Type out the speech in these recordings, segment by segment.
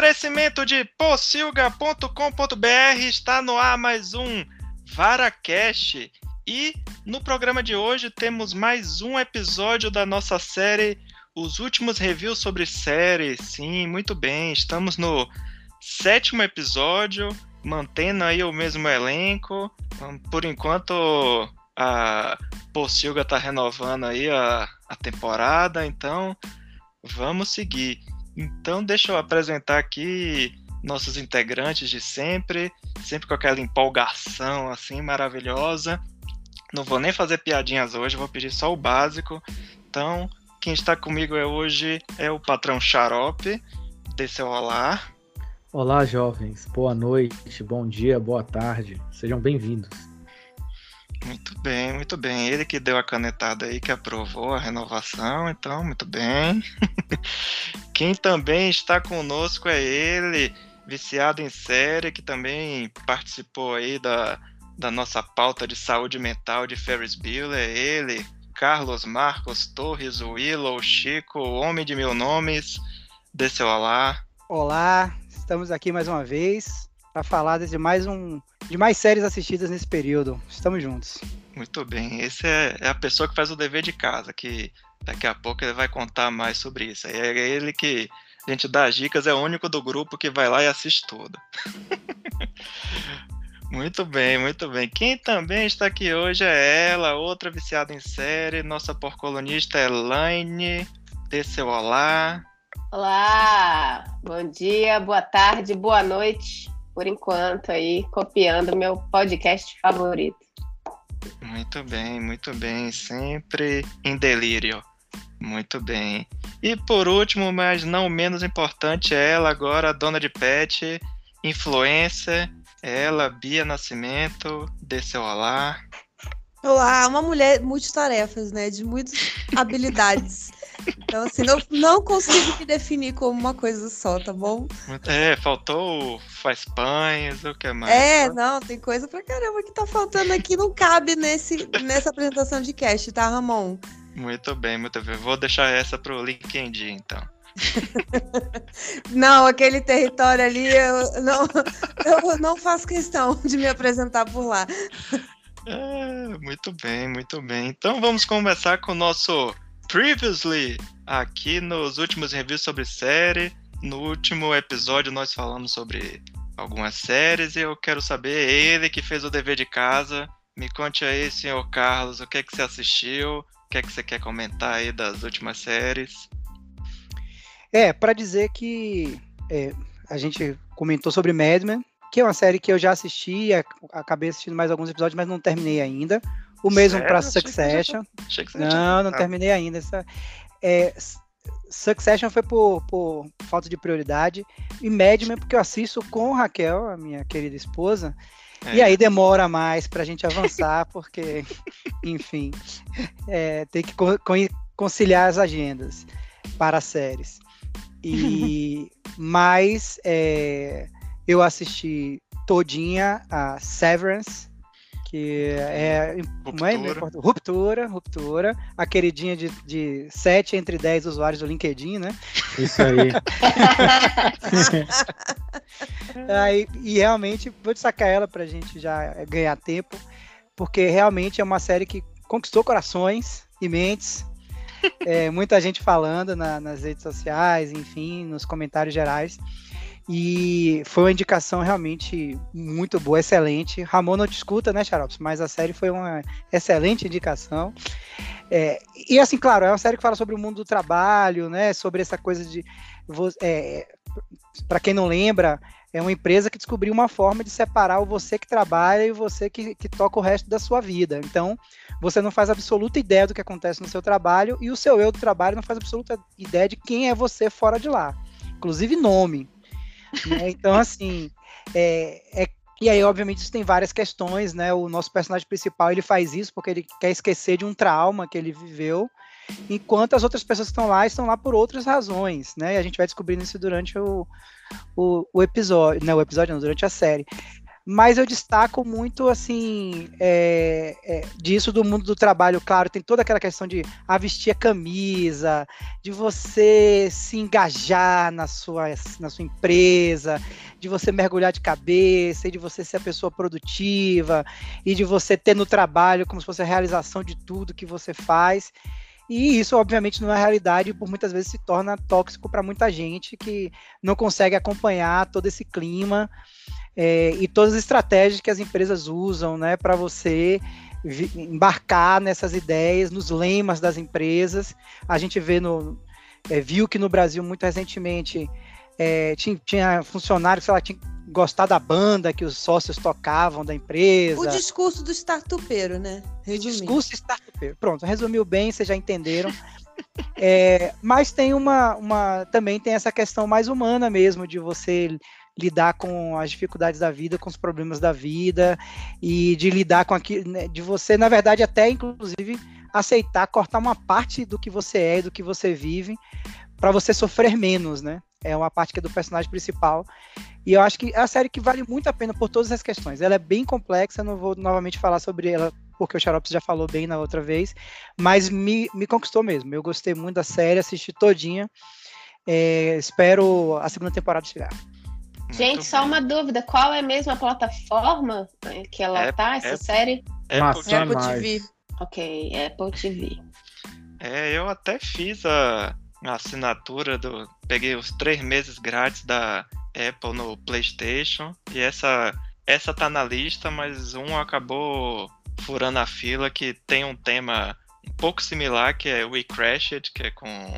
oferecimento de pocilga.com.br está no ar mais um VaraCast. E no programa de hoje temos mais um episódio da nossa série Os Últimos Reviews sobre Séries. Sim, muito bem, estamos no sétimo episódio, mantendo aí o mesmo elenco. Por enquanto a Pocilga está renovando aí a, a temporada, então vamos seguir. Então, deixa eu apresentar aqui nossos integrantes de sempre, sempre com aquela empolgação assim maravilhosa. Não vou nem fazer piadinhas hoje, vou pedir só o básico. Então, quem está comigo é hoje é o patrão Xarope. Dê seu olá. Olá, jovens. Boa noite, bom dia, boa tarde. Sejam bem-vindos. Muito bem, muito bem. Ele que deu a canetada aí, que aprovou a renovação, então, muito bem. Quem também está conosco é ele, viciado em série, que também participou aí da, da nossa pauta de saúde mental de Ferris Bueller, é ele, Carlos Marcos Torres Willow Chico, homem de mil nomes. Dê seu olá. Olá, estamos aqui mais uma vez para falar de mais um de mais séries assistidas nesse período. Estamos juntos. Muito bem. Esse é, é, a pessoa que faz o dever de casa, que daqui a pouco ele vai contar mais sobre isso. É ele que a gente dá as dicas, é o único do grupo que vai lá e assiste tudo. muito bem, muito bem. Quem também está aqui hoje é ela, outra viciada em série, nossa porcolonista Elaine. Dê seu olá. Olá, bom dia, boa tarde, boa noite por enquanto aí, copiando meu podcast favorito. Muito bem, muito bem, sempre em delírio. Muito bem. E por último, mas não menos importante, ela agora, dona de pet, influencer, ela, Bia Nascimento, dê seu olá. Olá, uma mulher multitarefas, né? De muitas habilidades. Então, assim, não, não consigo me definir como uma coisa só, tá bom? É, faltou faz pães, o que mais? É, não, tem coisa pra caramba que tá faltando aqui, não cabe nesse, nessa apresentação de cast, tá, Ramon? Muito bem, muito bem. Vou deixar essa pro LinkedIn, então. não, aquele território ali, eu não, eu não faço questão de me apresentar por lá. É, muito bem, muito bem. Então vamos começar com o nosso Previously, aqui nos últimos reviews sobre série. No último episódio nós falamos sobre algumas séries e eu quero saber, ele que fez o dever de casa, me conte aí, senhor Carlos, o que é que você assistiu, que é que você quer comentar aí das últimas séries? É, para dizer que é, a gente comentou sobre Mad Men, que é uma série que eu já assisti, acabei assistindo mais alguns episódios, mas não terminei ainda. O mesmo para Succession. Não, não terminei ainda. Essa, é, Succession foi por, por, falta de prioridade. E Mad Men, porque eu assisto com Raquel, a minha querida esposa. É. E aí demora mais para a gente avançar, porque, enfim, é, tem que co conciliar as agendas para as séries. E mais é, eu assisti todinha a Severance, que é, ruptura. é ruptura, ruptura, a queridinha de, de 7 entre 10 usuários do LinkedIn, né? Isso aí. aí e realmente vou destacar ela pra gente já ganhar tempo, porque realmente é uma série que conquistou corações e mentes. É, muita gente falando na, nas redes sociais, enfim, nos comentários gerais. E foi uma indicação realmente muito boa, excelente. Ramon não discuta, né, Xarops? Mas a série foi uma excelente indicação. É, e assim, claro, é uma série que fala sobre o mundo do trabalho, né? Sobre essa coisa de. É, Para quem não lembra, é uma empresa que descobriu uma forma de separar o você que trabalha e o você que, que toca o resto da sua vida. Então, você não faz absoluta ideia do que acontece no seu trabalho e o seu eu do trabalho não faz absoluta ideia de quem é você fora de lá. Inclusive nome. Né? Então, assim, é, é, e aí, obviamente, isso tem várias questões, né? O nosso personagem principal, ele faz isso porque ele quer esquecer de um trauma que ele viveu, enquanto as outras pessoas que estão lá estão lá por outras razões, né? E a gente vai descobrindo isso durante o, o, o episódio, não, o episódio não, durante a série. Mas eu destaco muito assim é, é, disso do mundo do trabalho. Claro, tem toda aquela questão de a vestir a camisa, de você se engajar na sua, na sua empresa, de você mergulhar de cabeça, e de você ser a pessoa produtiva, e de você ter no trabalho como se fosse a realização de tudo que você faz. E isso, obviamente, não é realidade, por muitas vezes se torna tóxico para muita gente que não consegue acompanhar todo esse clima é, e todas as estratégias que as empresas usam né, para você embarcar nessas ideias, nos lemas das empresas. A gente vê no, é, viu que no Brasil, muito recentemente, é, tinha, tinha funcionários que tinha gostar da banda que os sócios tocavam da empresa. O discurso do startupeiro, né? Resumindo. Discurso startupeiro. Pronto, resumiu bem, vocês já entenderam. é, mas tem uma, uma. Também tem essa questão mais humana mesmo, de você lidar com as dificuldades da vida, com os problemas da vida, e de lidar com aquilo, né, de você, na verdade, até inclusive aceitar cortar uma parte do que você é, do que você vive, para você sofrer menos, né? É uma parte que é do personagem principal. E eu acho que é a série que vale muito a pena por todas as questões. Ela é bem complexa, não vou novamente falar sobre ela, porque o Xarope já falou bem na outra vez, mas me, me conquistou mesmo. Eu gostei muito da série, assisti todinha. É, espero a segunda temporada chegar. Gente, só uma dúvida: qual é mesmo a plataforma que ela é, tá, essa é, série? É Apple, Apple TV. Ok, Apple TV. É, eu até fiz a, a assinatura do. Peguei os três meses grátis da Apple no PlayStation. E essa, essa tá na lista, mas um acabou furando a fila que tem um tema um pouco similar, que é We Crashed, que é com,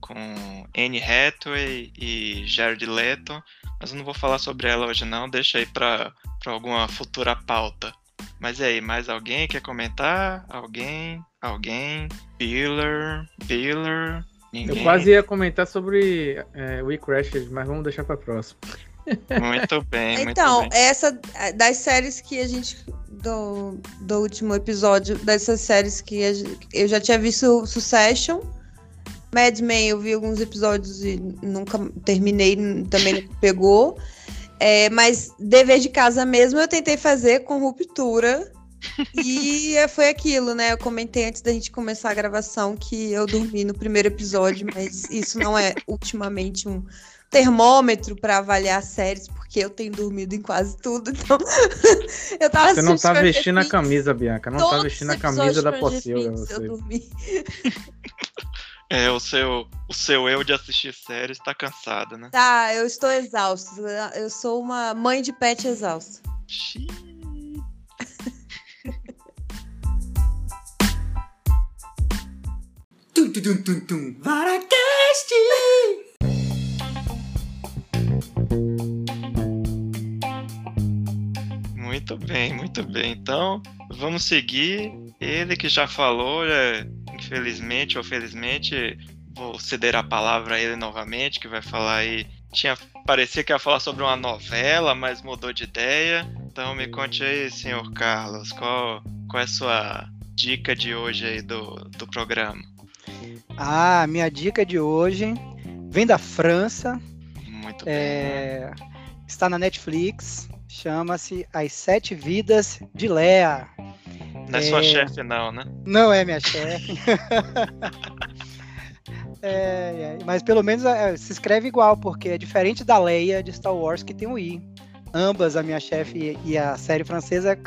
com Anne Hathaway e Jared Leto. Mas eu não vou falar sobre ela hoje não, deixa aí para alguma futura pauta. Mas e aí, mais alguém quer comentar? Alguém? Alguém? Biller? Biller? Ninguém. Eu quase ia comentar sobre é, We Crashed, mas vamos deixar para próxima. Muito bem. Então, muito bem. essa das séries que a gente do, do último episódio, dessas séries que eu já tinha visto Succession, Mad Men, eu vi alguns episódios e nunca terminei, também não pegou. É, mas dever de casa mesmo eu tentei fazer com ruptura. E foi aquilo, né? Eu comentei antes da gente começar a gravação que eu dormi no primeiro episódio, mas isso não é ultimamente um termômetro para avaliar séries, porque eu tenho dormido em quase tudo. Então, eu tava Você não tá vestindo a camisa, Bianca. Não tá vestindo a camisa da Pocilga. Eu dormi. É, o seu, o seu eu de assistir séries tá cansado, né? Tá, eu estou exausto. Eu sou uma mãe de pet exausto. Xiii. Tum, tum, tum, tum, Varacast! Muito bem, muito bem. Então, vamos seguir. Ele que já falou, é, infelizmente ou felizmente, vou ceder a palavra a ele novamente, que vai falar aí. Tinha parecia que ia falar sobre uma novela, mas mudou de ideia. Então me conte aí, senhor Carlos, qual, qual é a sua dica de hoje aí do, do programa? Ah, minha dica de hoje vem da França. Muito é, bem. Está na Netflix. Chama-se As Sete Vidas de Lea. Não é, é... sua chefe, não, né? Não é minha chefe. é, é, mas pelo menos é, se escreve igual, porque é diferente da Leia de Star Wars, que tem o I. Ambas, a minha chefe e a série francesa,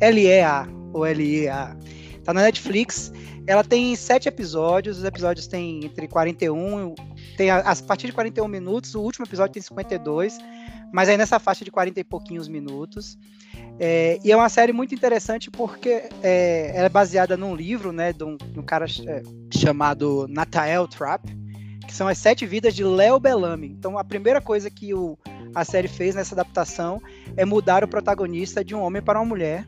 L-E-A ou L-E-A. Tá na Netflix. Ela tem sete episódios, os episódios têm entre 41, tem a, a partir de 41 minutos, o último episódio tem 52, mas aí nessa faixa de 40 e pouquinhos minutos. É, e é uma série muito interessante porque é, ela é baseada num livro, né, de um, de um cara é, chamado Nathaniel Trapp, que são as sete vidas de Leo Bellamy. Então a primeira coisa que o, a série fez nessa adaptação é mudar o protagonista de um homem para uma mulher,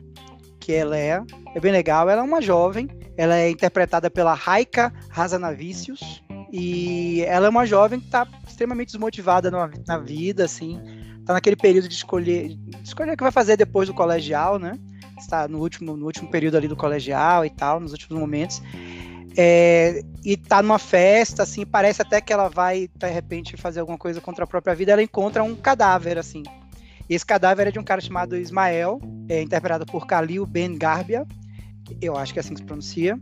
que ela é, é bem legal. Ela é uma jovem, ela é interpretada pela Raika Razanavicius, e ela é uma jovem que está extremamente desmotivada na, na, vida, assim, tá naquele período de escolher, de escolher o que vai fazer depois do colegial, né? Está no último, no último período ali do colegial e tal, nos últimos momentos. É, e tá numa festa, assim, parece até que ela vai, de repente, fazer alguma coisa contra a própria vida, ela encontra um cadáver, assim. Esse cadáver é de um cara chamado Ismael, é, interpretado por Khalil Ben Garbia, eu acho que é assim que se pronuncia,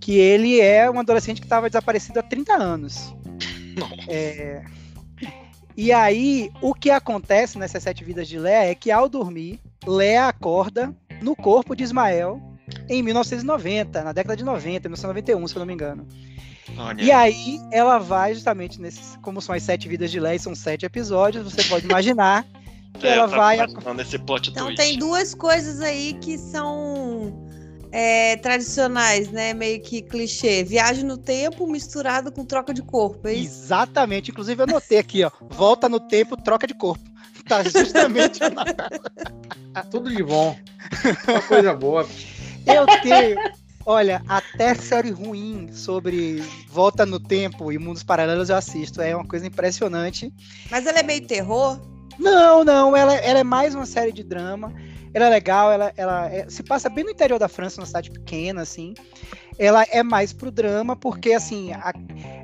que ele é um adolescente que estava desaparecido há 30 anos. É, e aí, o que acontece nessas sete vidas de Léa é que ao dormir, Léa acorda no corpo de Ismael em 1990, na década de 90, 1991, se eu não me engano. Olha. E aí ela vai justamente nesses, como são as sete vidas de Léa, são sete episódios, você pode imaginar que é, ela vai. Então twist. tem duas coisas aí que são é, tradicionais, né? Meio que clichê. Viagem no tempo misturado com troca de corpo, é isso? Exatamente. Inclusive eu notei aqui, ó. Volta no tempo, troca de corpo. Tá justamente Tudo de bom. Uma coisa boa. Eu tenho. Olha, até série ruim sobre volta no tempo e mundos paralelos eu assisto. É uma coisa impressionante. Mas ela é meio terror? Não, não. Ela, ela é mais uma série de drama. Ela é legal, ela, ela é, se passa bem no interior da França, numa cidade pequena, assim. Ela é mais pro drama, porque, assim, a,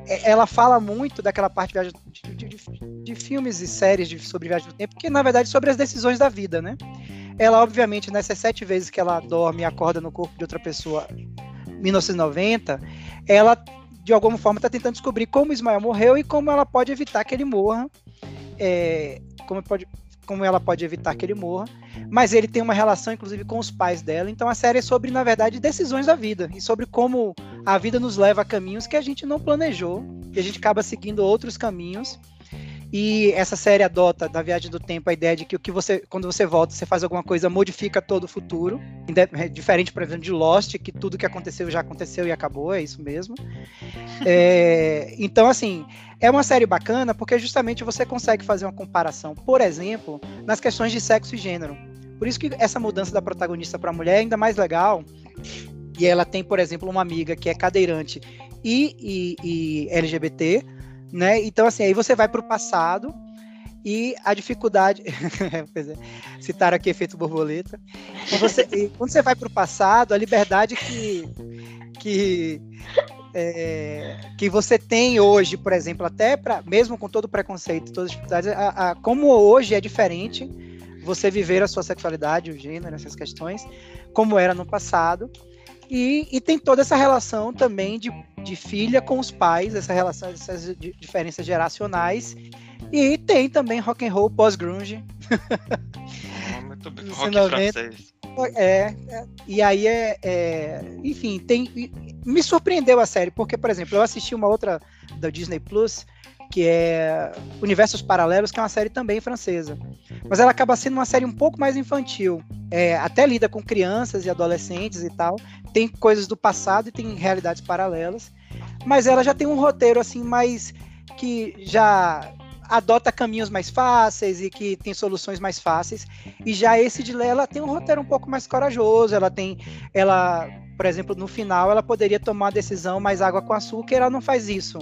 é, ela fala muito daquela parte de, de, de, de filmes e séries sobre viagem no tempo, que, na verdade, sobre as decisões da vida, né? Ela, obviamente, nessas sete vezes que ela dorme e acorda no corpo de outra pessoa, 1990, ela, de alguma forma, está tentando descobrir como Ismael morreu e como ela pode evitar que ele morra. É, como pode como ela pode evitar que ele morra, mas ele tem uma relação, inclusive, com os pais dela. Então a série é sobre, na verdade, decisões da vida e sobre como a vida nos leva a caminhos que a gente não planejou, e a gente acaba seguindo outros caminhos. E essa série adota da viagem do tempo a ideia de que o que você, quando você volta, você faz alguma coisa, modifica todo o futuro. É diferente, por exemplo, de Lost, que tudo que aconteceu já aconteceu e acabou, é isso mesmo. É, então, assim, é uma série bacana porque justamente você consegue fazer uma comparação, por exemplo, nas questões de sexo e gênero. Por isso que essa mudança da protagonista para a mulher é ainda mais legal. E ela tem, por exemplo, uma amiga que é cadeirante e, e, e LGBT, né? Então, assim, aí você vai para o passado e a dificuldade. é, citaram aqui efeito borboleta. Você, e quando você vai para o passado, a liberdade que, que, é, que você tem hoje, por exemplo, até para mesmo com todo o preconceito, todas as dificuldades, a, a, como hoje é diferente você viver a sua sexualidade, o gênero, essas questões, como era no passado. E, e tem toda essa relação também de, de filha com os pais, essa relação, essas diferenças geracionais. E tem também rock and roll pós-grunge. Oh, muito bem. Rock 90. francês. É, é, e aí é, é, enfim, tem me surpreendeu a série, porque por exemplo, eu assisti uma outra da Disney Plus, que é Universos Paralelos, que é uma série também francesa. Mas ela acaba sendo uma série um pouco mais infantil. É, até lida com crianças e adolescentes e tal. Tem coisas do passado e tem realidades paralelas. Mas ela já tem um roteiro assim mais que já adota caminhos mais fáceis e que tem soluções mais fáceis. E já esse de Léa, ela tem um roteiro um pouco mais corajoso, ela tem ela, por exemplo, no final ela poderia tomar uma decisão mais água com açúcar, ela não faz isso.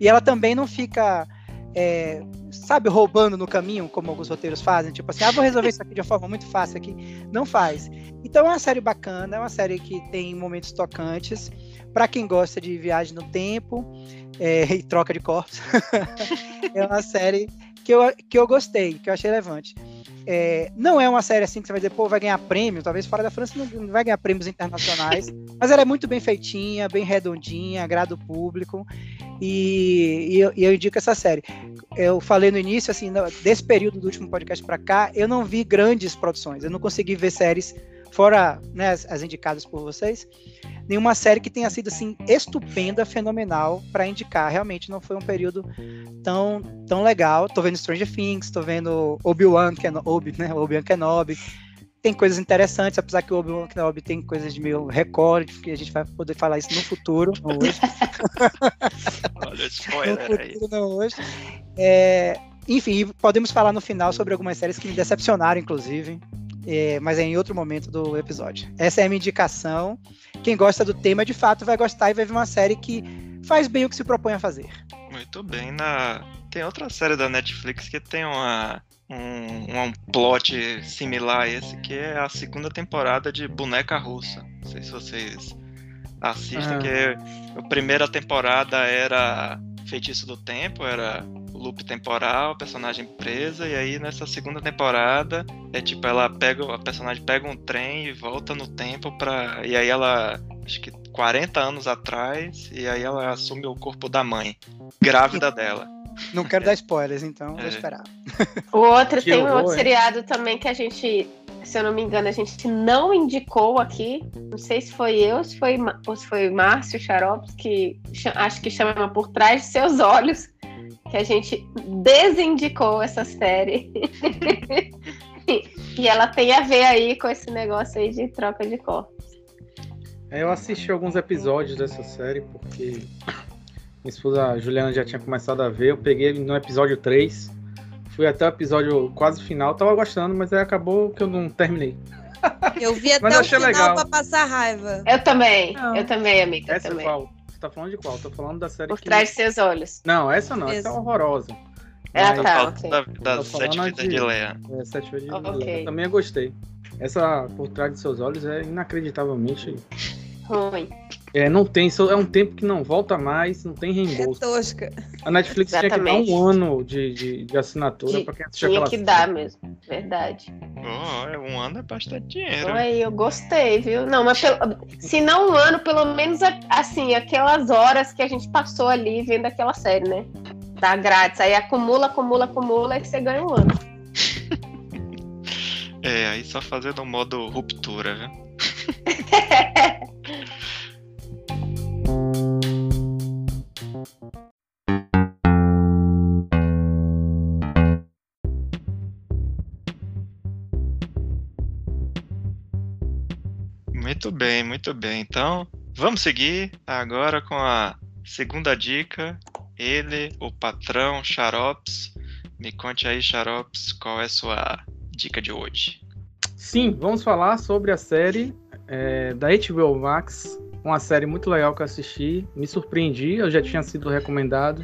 E ela também não fica é, sabe, roubando no caminho, como alguns roteiros fazem, tipo assim, ah, vou resolver isso aqui de uma forma muito fácil aqui. Não faz. Então é uma série bacana, é uma série que tem momentos tocantes. Para quem gosta de viagem no tempo, é, e troca de corpos. é uma série que eu, que eu gostei, que eu achei relevante. É, não é uma série assim que você vai dizer, pô, vai ganhar prêmio, talvez fora da França não, vai ganhar prêmios internacionais, mas ela é muito bem feitinha, bem redondinha, agrada o público, e, e, eu, e eu, indico essa série. Eu falei no início, assim, desse período do último podcast para cá, eu não vi grandes produções, eu não consegui ver séries fora né, as, as, indicadas por vocês, nenhuma série que tenha sido assim estupenda, fenomenal para indicar. Realmente não foi um período tão, tão legal. Tô vendo Stranger Things, tô vendo Obi-Wan Kenobi, né? Obi-Wan Kenobi. Tem coisas interessantes, apesar que o Obi-Wan Kenobi tem coisas de meio recorde, que a gente vai poder falar isso no futuro, não hoje. Olha, spoiler no futuro, aí. não hoje. É, enfim, podemos falar no final sobre algumas séries que me decepcionaram, inclusive é, mas é em outro momento do episódio. Essa é a minha indicação. Quem gosta do tema, de fato, vai gostar e vai ver uma série que faz bem o que se propõe a fazer. Muito bem. Na... Tem outra série da Netflix que tem uma, um, um plot similar a esse, que é a segunda temporada de Boneca Russa. Não sei se vocês assistem, ah. que a primeira temporada era Feitiço do Tempo, era o loop temporal, a personagem presa, e aí nessa segunda temporada é tipo, ela pega, a personagem pega um trem e volta no tempo pra. E aí ela. Acho que 40 anos atrás, e aí ela assume o corpo da mãe, grávida dela. Não quero dar spoilers, então vou É. esperar. O outro Que tem um horror, outro hein? seriado também que a gente, se eu não me engano, a gente não indicou aqui. Não sei se foi eu, se foi, ou se foi Márcio Xaropes, que acho que chama Por Trás de Seus Olhos, que a gente desindicou essa série. e ela tem a ver aí com esse negócio aí de troca de corpos. É, Eu assisti alguns episódios dessa série porque minha esposa Juliana já tinha começado a ver. Eu peguei no episódio 3, fui até o episódio quase final, tava gostando, mas aí acabou que eu não terminei. Eu vi até o final legal. pra passar raiva. Eu também, Não. eu também, amiga, eu é também. qual? Você tá falando de qual? Tô falando da série Por que... Trás de Seus Olhos. Não, essa não, essa Essa. é horrorosa. Ah, Mas, tá. Falta ok. da- falando sete vidas de- de Leia. É, Sete Vezes de Ok. Lila. Também eu gostei. Essa Por Trás de Seus Olhos é inacreditavelmente... Ruim. É, não tem, é um tempo que não volta mais, não tem É reembolso. tosca. A Netflix tinha que dar Exatamente. um ano de, de, de assinatura pra quem assistir Tinha que série. dar mesmo, verdade. Oh, é, um ano é bastante dinheiro. Aí eu gostei, viu? Não, mas pelo- se não um ano, pelo menos assim, aquelas horas que a gente passou ali vendo aquela série, né? Dá grátis. Aí acumula, acumula, acumula e você ganha um ano. É, aí só fazendo um modo ruptura, viu? Muito bem, muito bem. Então, vamos seguir agora com a segunda dica. Ele, o patrão Xarops. Me conte aí, Xarops, qual é a sua dica de hoje? Sim, vamos falar sobre a série é, da HBO Max, uma série muito legal que eu assisti, me surpreendi, eu já tinha sido recomendado,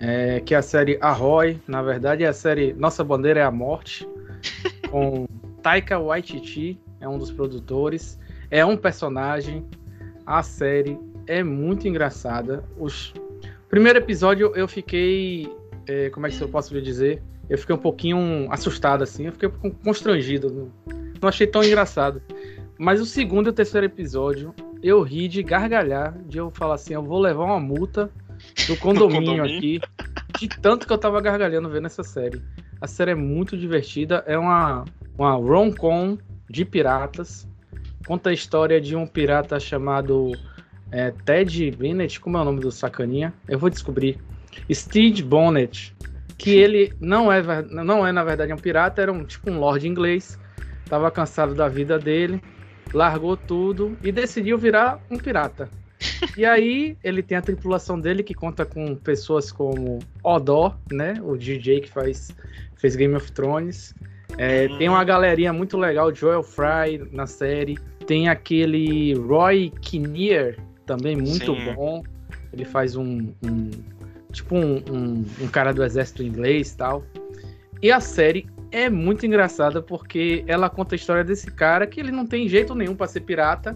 é, que é a série Arroy, na verdade é a série Nossa Bandeira é a Morte, com Taika Waititi, é um dos produtores, é um personagem, a série é muito engraçada, os... primeiro episódio eu fiquei, é, como é que eu posso lhe dizer, eu fiquei um pouquinho assustado, assim, eu fiquei con- constrangido. Não, não achei tão engraçado. Mas o segundo e o terceiro episódio, eu ri de gargalhar, de eu falar assim, eu vou levar uma multa do condomínio, condomínio. aqui, de tanto que eu tava gargalhando vendo essa série. A série é muito divertida, é uma, uma rom-com de piratas, conta a história de um pirata chamado é, Ted Bennett, como é o nome do sacaninha? Eu vou descobrir. Steve Bonnet, que ele não é, não é na verdade um pirata, era um tipo um lord inglês, tava cansado da vida dele, largou tudo e decidiu virar um pirata. E aí ele tem a tripulação dele que conta com pessoas como Odor, né, o DJ que faz fez Game of Thrones. É. Tem uma galerinha muito legal, Joel Fry na série. Tem aquele Roy Kinnear, também muito Sim. bom. Ele faz um, um- tipo um, um, um cara do exército inglês e tal. E a série é muito engraçada porque ela conta a história desse cara que ele não tem jeito nenhum pra ser pirata,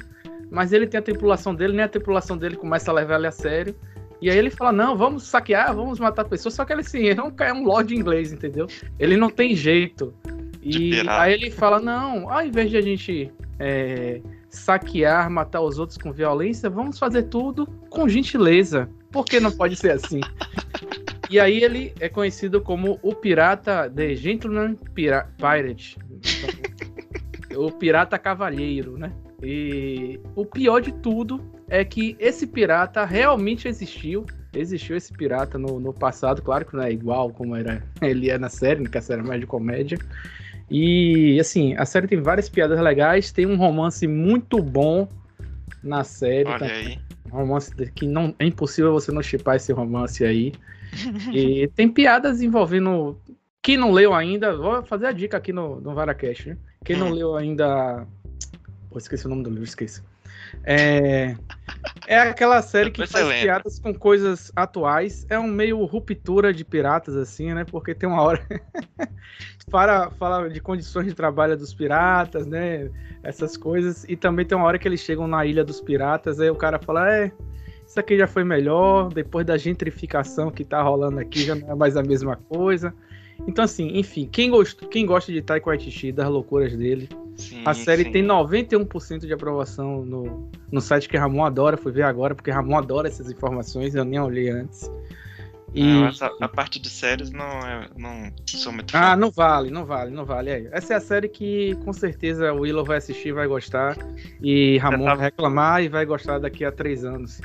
mas ele tem a tripulação dele, nem a tripulação dele começa a levar ele a sério. E aí ele fala: Não, vamos saquear, vamos matar pessoas. Só que ele, assim, ele é um, é um lord inglês, entendeu? Ele não tem jeito. E aí ele fala: Não, ao invés de a gente é, saquear, matar os outros com violência, vamos fazer tudo com gentileza. Por que não pode ser assim? E aí ele é conhecido como o pirata The Gentleman Pira Pirate. o pirata cavalheiro, né? E o pior de tudo é que esse pirata realmente existiu. Existiu esse pirata no, no passado, claro que não é igual como era ele é na série, que a série é mais de comédia. E assim, a série tem várias piadas legais, tem um romance muito bom na série. Olha também aí. um romance que não é impossível você não chipar esse romance aí. e tem piadas envolvendo. Quem não leu ainda, vou fazer a dica aqui no, no Varacast. né? Quem não Hum. leu ainda. Pô, esqueci o nome do livro, esqueci. É, é aquela série que Depois faz piadas com coisas atuais. É um meio ruptura de piratas, assim, né? Porque tem uma hora. para falar de condições de trabalho dos piratas, né? Essas coisas. E também tem uma hora que eles chegam na ilha dos piratas, aí o cara fala: É, Isso aqui já foi melhor, depois da gentrificação que tá rolando aqui, já não é mais a mesma coisa. Então, assim, enfim, quem, gost, quem gosta de Taika Waititi, das loucuras dele, Sim, a série sim. tem 91% de aprovação no, no site que Ramon adora, fui ver agora, porque Ramon adora essas informações, eu nem olhei antes. E, Não, essa- a parte de séries não, é, não sou muito ah, fã. não vale, não vale, não vale. É, Essa é a série que com certeza o Willow vai assistir, vai gostar, e Ramon tava- vai reclamar e vai gostar daqui a três anos.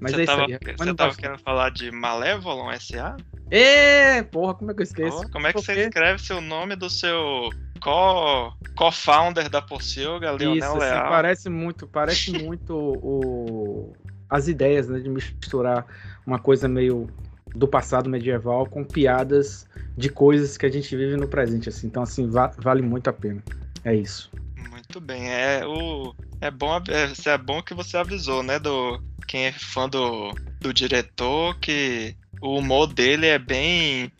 Mas você é isso tava, aí. você tava querendo falar de Malevolon S.A.? Ê, porra, como é que eu esqueço? Oh, como é que você escreve seu nome do seu co- co-founder da Pocilga, Leonel Isso, assim, Leal? parece muito, parece muito o, as ideias, né, de misturar uma coisa meio do passado medieval com piadas de coisas que a gente vive no presente, assim. Então, assim, va- vale muito a pena. É isso. Muito bem, é o é bom é, é bom que você avisou, né, do quem é fã do, do diretor que o humor dele é bem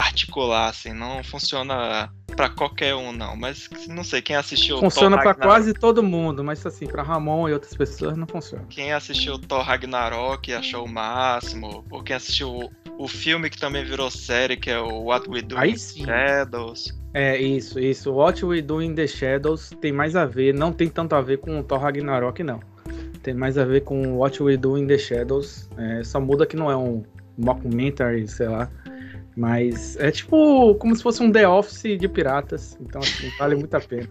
particular, assim, não funciona pra qualquer um não, mas não sei quem assistiu Funciona Ragnarok- quase todo mundo, mas assim, pra Ramon e outras pessoas não funciona. Quem assistiu Thor Ragnarok achou o máximo, ou quem assistiu o, o filme que também virou série, que é o What We Do Aí in sim. Shadows. É isso, isso. What We Do in the Shadows tem mais a ver, não tem tanto a ver com o Thor Ragnarok, não. Tem mais a ver com What We Do in the Shadows. É, só muda que não é um mockumentary, sei lá. Mas é tipo como se fosse um The Office de piratas. Então, assim, vale muito a pena.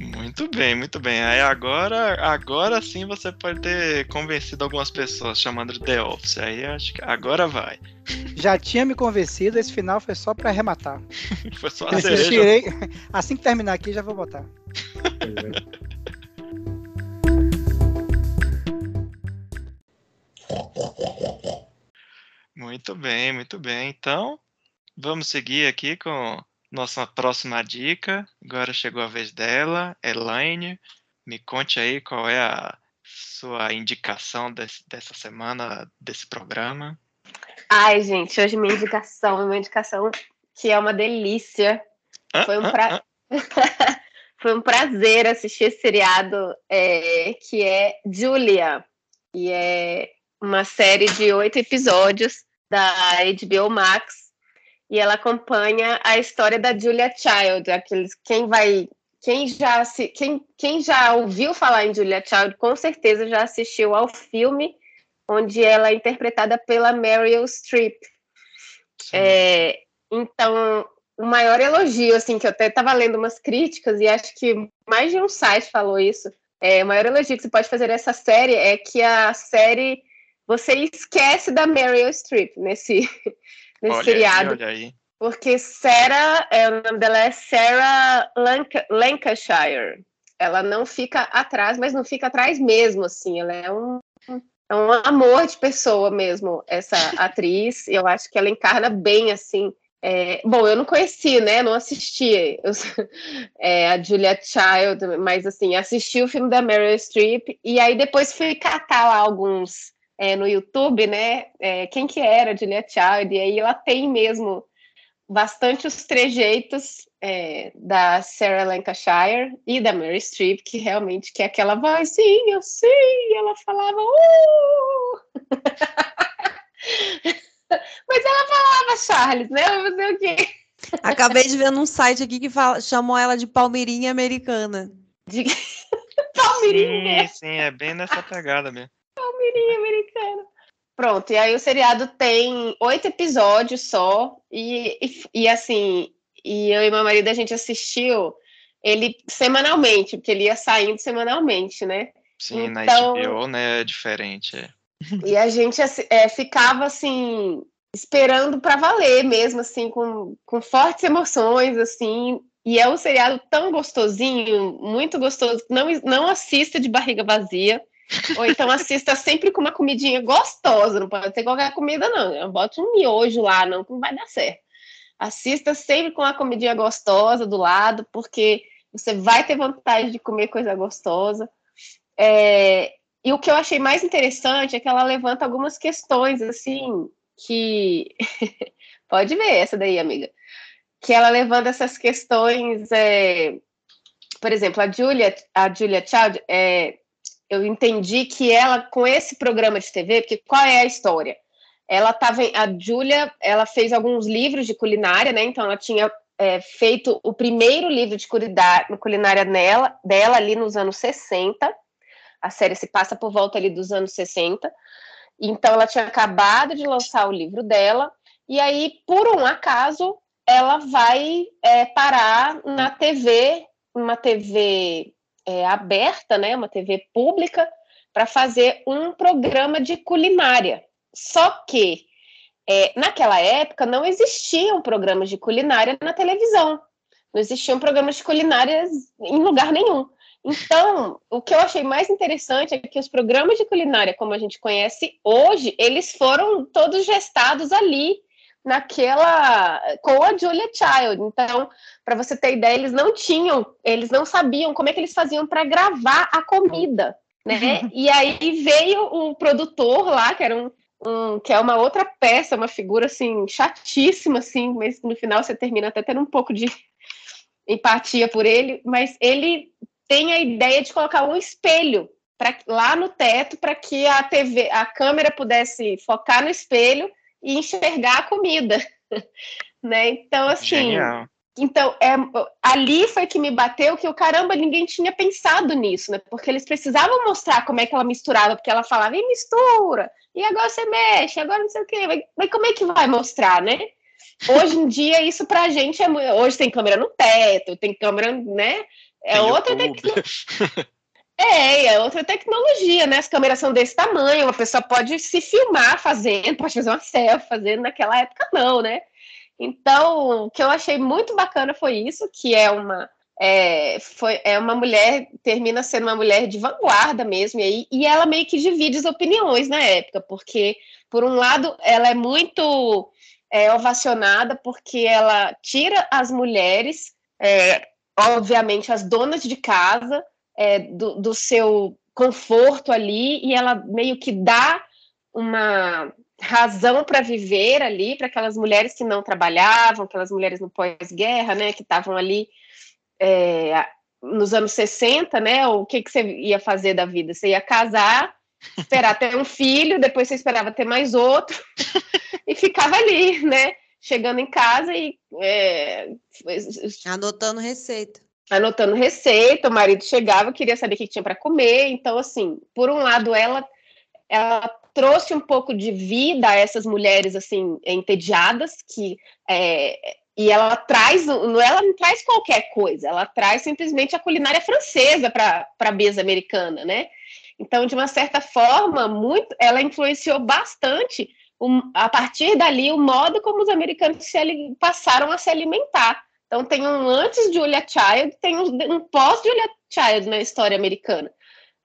Muito bem, muito bem. Aí agora, agora sim você pode ter convencido algumas pessoas chamando de The Office. Aí acho que agora vai. Já tinha me convencido, esse final foi só pra arrematar. Foi só a tirei- Assim que terminar aqui, já vou botar. É. Muito bem, muito bem. Então, vamos seguir aqui com nossa próxima dica. Agora chegou a vez dela, Elaine. Me conte aí qual é a sua indicação desse- dessa semana, desse programa. Ai, gente, hoje minha indicação, minha indicação que é uma delícia. Hã? Foi um, pra... Foi um prazer assistir esse seriado é, que é Julia. E é uma série de oito episódios da HBO Max. E ela acompanha a história da Julia Child. Aqueles, quem vai. Quem já, se, quem, quem já ouviu falar em Julia Child, com certeza já assistiu ao filme onde ela é interpretada pela Meryl Streep. É, então, o maior elogio, assim, que eu até estava lendo umas críticas e acho que mais de um site falou isso. É, o maior elogio que você pode fazer nessa série é que a série você esquece da Meryl Streep nesse, nesse olha seriado. Aí, olha aí. Porque Sarah, é, o nome dela é Sarah Lanca- Lancashire. Ela não fica atrás, mas não fica atrás mesmo, assim. Ela é um, é um amor de pessoa mesmo, essa atriz. E eu acho que ela encarna bem, assim. É, bom, eu não conheci, né? Não assisti eu- é, a Julia Child, mas assim, assisti o filme da Meryl Streep e aí depois fui catar lá alguns é, no YouTube, né? é, quem que era Julia Child, e aí ela tem mesmo bastante os trejeitos é, da Sarah Lancashire e da Mary Streep, que realmente que é aquela vozinha assim, ela falava uh! Mas ela falava Charles, né? Vai fazer o quê? Acabei de ver num site aqui que fala, chamou ela de Palmeirinha Americana. De... Palmeirinha, Sim, sim, é bem nessa pegada mesmo. Palmeirinha americana. Pronto, e aí o seriado tem oito episódios só, e, e, e assim, e eu e meu marido a gente assistiu ele semanalmente, porque ele ia saindo semanalmente, né? Sim, na Então- HBO, né, é diferente. é. E a gente assim, é, ficava assim, esperando para valer mesmo, assim, com, com fortes emoções, assim. E é um seriado tão gostosinho, muito gostoso. Não, não assista de barriga vazia. Ou então assista sempre com uma comidinha gostosa. Não pode ser qualquer comida, não. Bota um miojo lá, não, que não vai dar certo. Assista sempre com uma comidinha gostosa do lado, porque você vai ter vontade de comer coisa gostosa. É, e o que eu achei mais interessante é que ela levanta algumas questões, assim, que. Pode ver essa daí, amiga. Que ela levanta essas questões. é, Por exemplo, a Julia, a Julia Child, é, eu entendi que ela, com esse programa de TV, porque qual é a história? Ela estava, a Júlia, ela fez alguns livros de culinária, né? Então ela tinha é, feito o primeiro livro de culinária nela, dela ali nos anos 60. A série se passa por volta ali dos anos 60. Então ela tinha acabado de lançar o livro dela e aí, por um acaso, ela vai é, parar na TV, uma TV é, aberta, né, uma TV pública, para fazer um programa de culinária. Só que é, naquela época não existiam programas de culinária na televisão, não existiam programas de culinária em lugar nenhum. Então, o que eu achei mais interessante é que os programas de culinária, como a gente conhece hoje, eles foram todos gestados ali naquela com a Julia Child. Então, para você ter ideia, eles não tinham, eles não sabiam como é que eles faziam para gravar a comida, né? Uhum. E aí veio um produtor lá, que era um, um, que é uma outra peça, uma figura assim chatíssima assim, mas no final você termina até tendo um pouco de empatia por ele, mas ele tem a ideia de colocar um espelho pra, lá no teto para que a TV, a câmera pudesse focar no espelho e enxergar a comida, né? Então, assim, Genial. então é, ali foi que me bateu que o caramba ninguém tinha pensado nisso, né? Porque eles precisavam mostrar como é que ela misturava, porque ela falava e mistura, e agora você mexe, agora não sei o quê, mas, como é que vai mostrar, né? Hoje em dia isso pra gente é hoje tem câmera no teto, tem câmera, né? É tem outra tecnologia. É, é outra tecnologia, né? As câmeras são desse tamanho, uma pessoa pode se filmar fazendo, pode fazer uma selfie fazendo, naquela época não, né? Então, o que eu achei muito bacana foi isso, que é uma é, foi, é uma mulher, termina sendo uma mulher de vanguarda mesmo, e, aí, e ela meio que divide as opiniões na época, porque, por um lado, ela é muito é, ovacionada porque ela tira as mulheres, é, obviamente as donas de casa, é, do, do seu conforto ali e ela meio que dá uma razão para viver ali para aquelas mulheres que não trabalhavam, aquelas mulheres no pós-guerra, né, que estavam ali é, nos anos 60, né? O que, que você ia fazer da vida? Você ia casar, esperar ter um filho, depois você esperava ter mais outro e ficava ali, né? Chegando em casa e é, anotando receita anotando receita, o marido chegava, queria saber o que tinha para comer. Então, assim, por um lado, ela, ela trouxe um pouco de vida a essas mulheres, assim, entediadas, que... É, e ela traz, ela não traz qualquer coisa, ela traz simplesmente a culinária francesa para a mesa americana, né? Então, de uma certa forma, muito, ela influenciou bastante a partir dali o modo como os americanos se, passaram a se alimentar. Então tem um antes de Julia Child, tem um, um pós Julia Child na história americana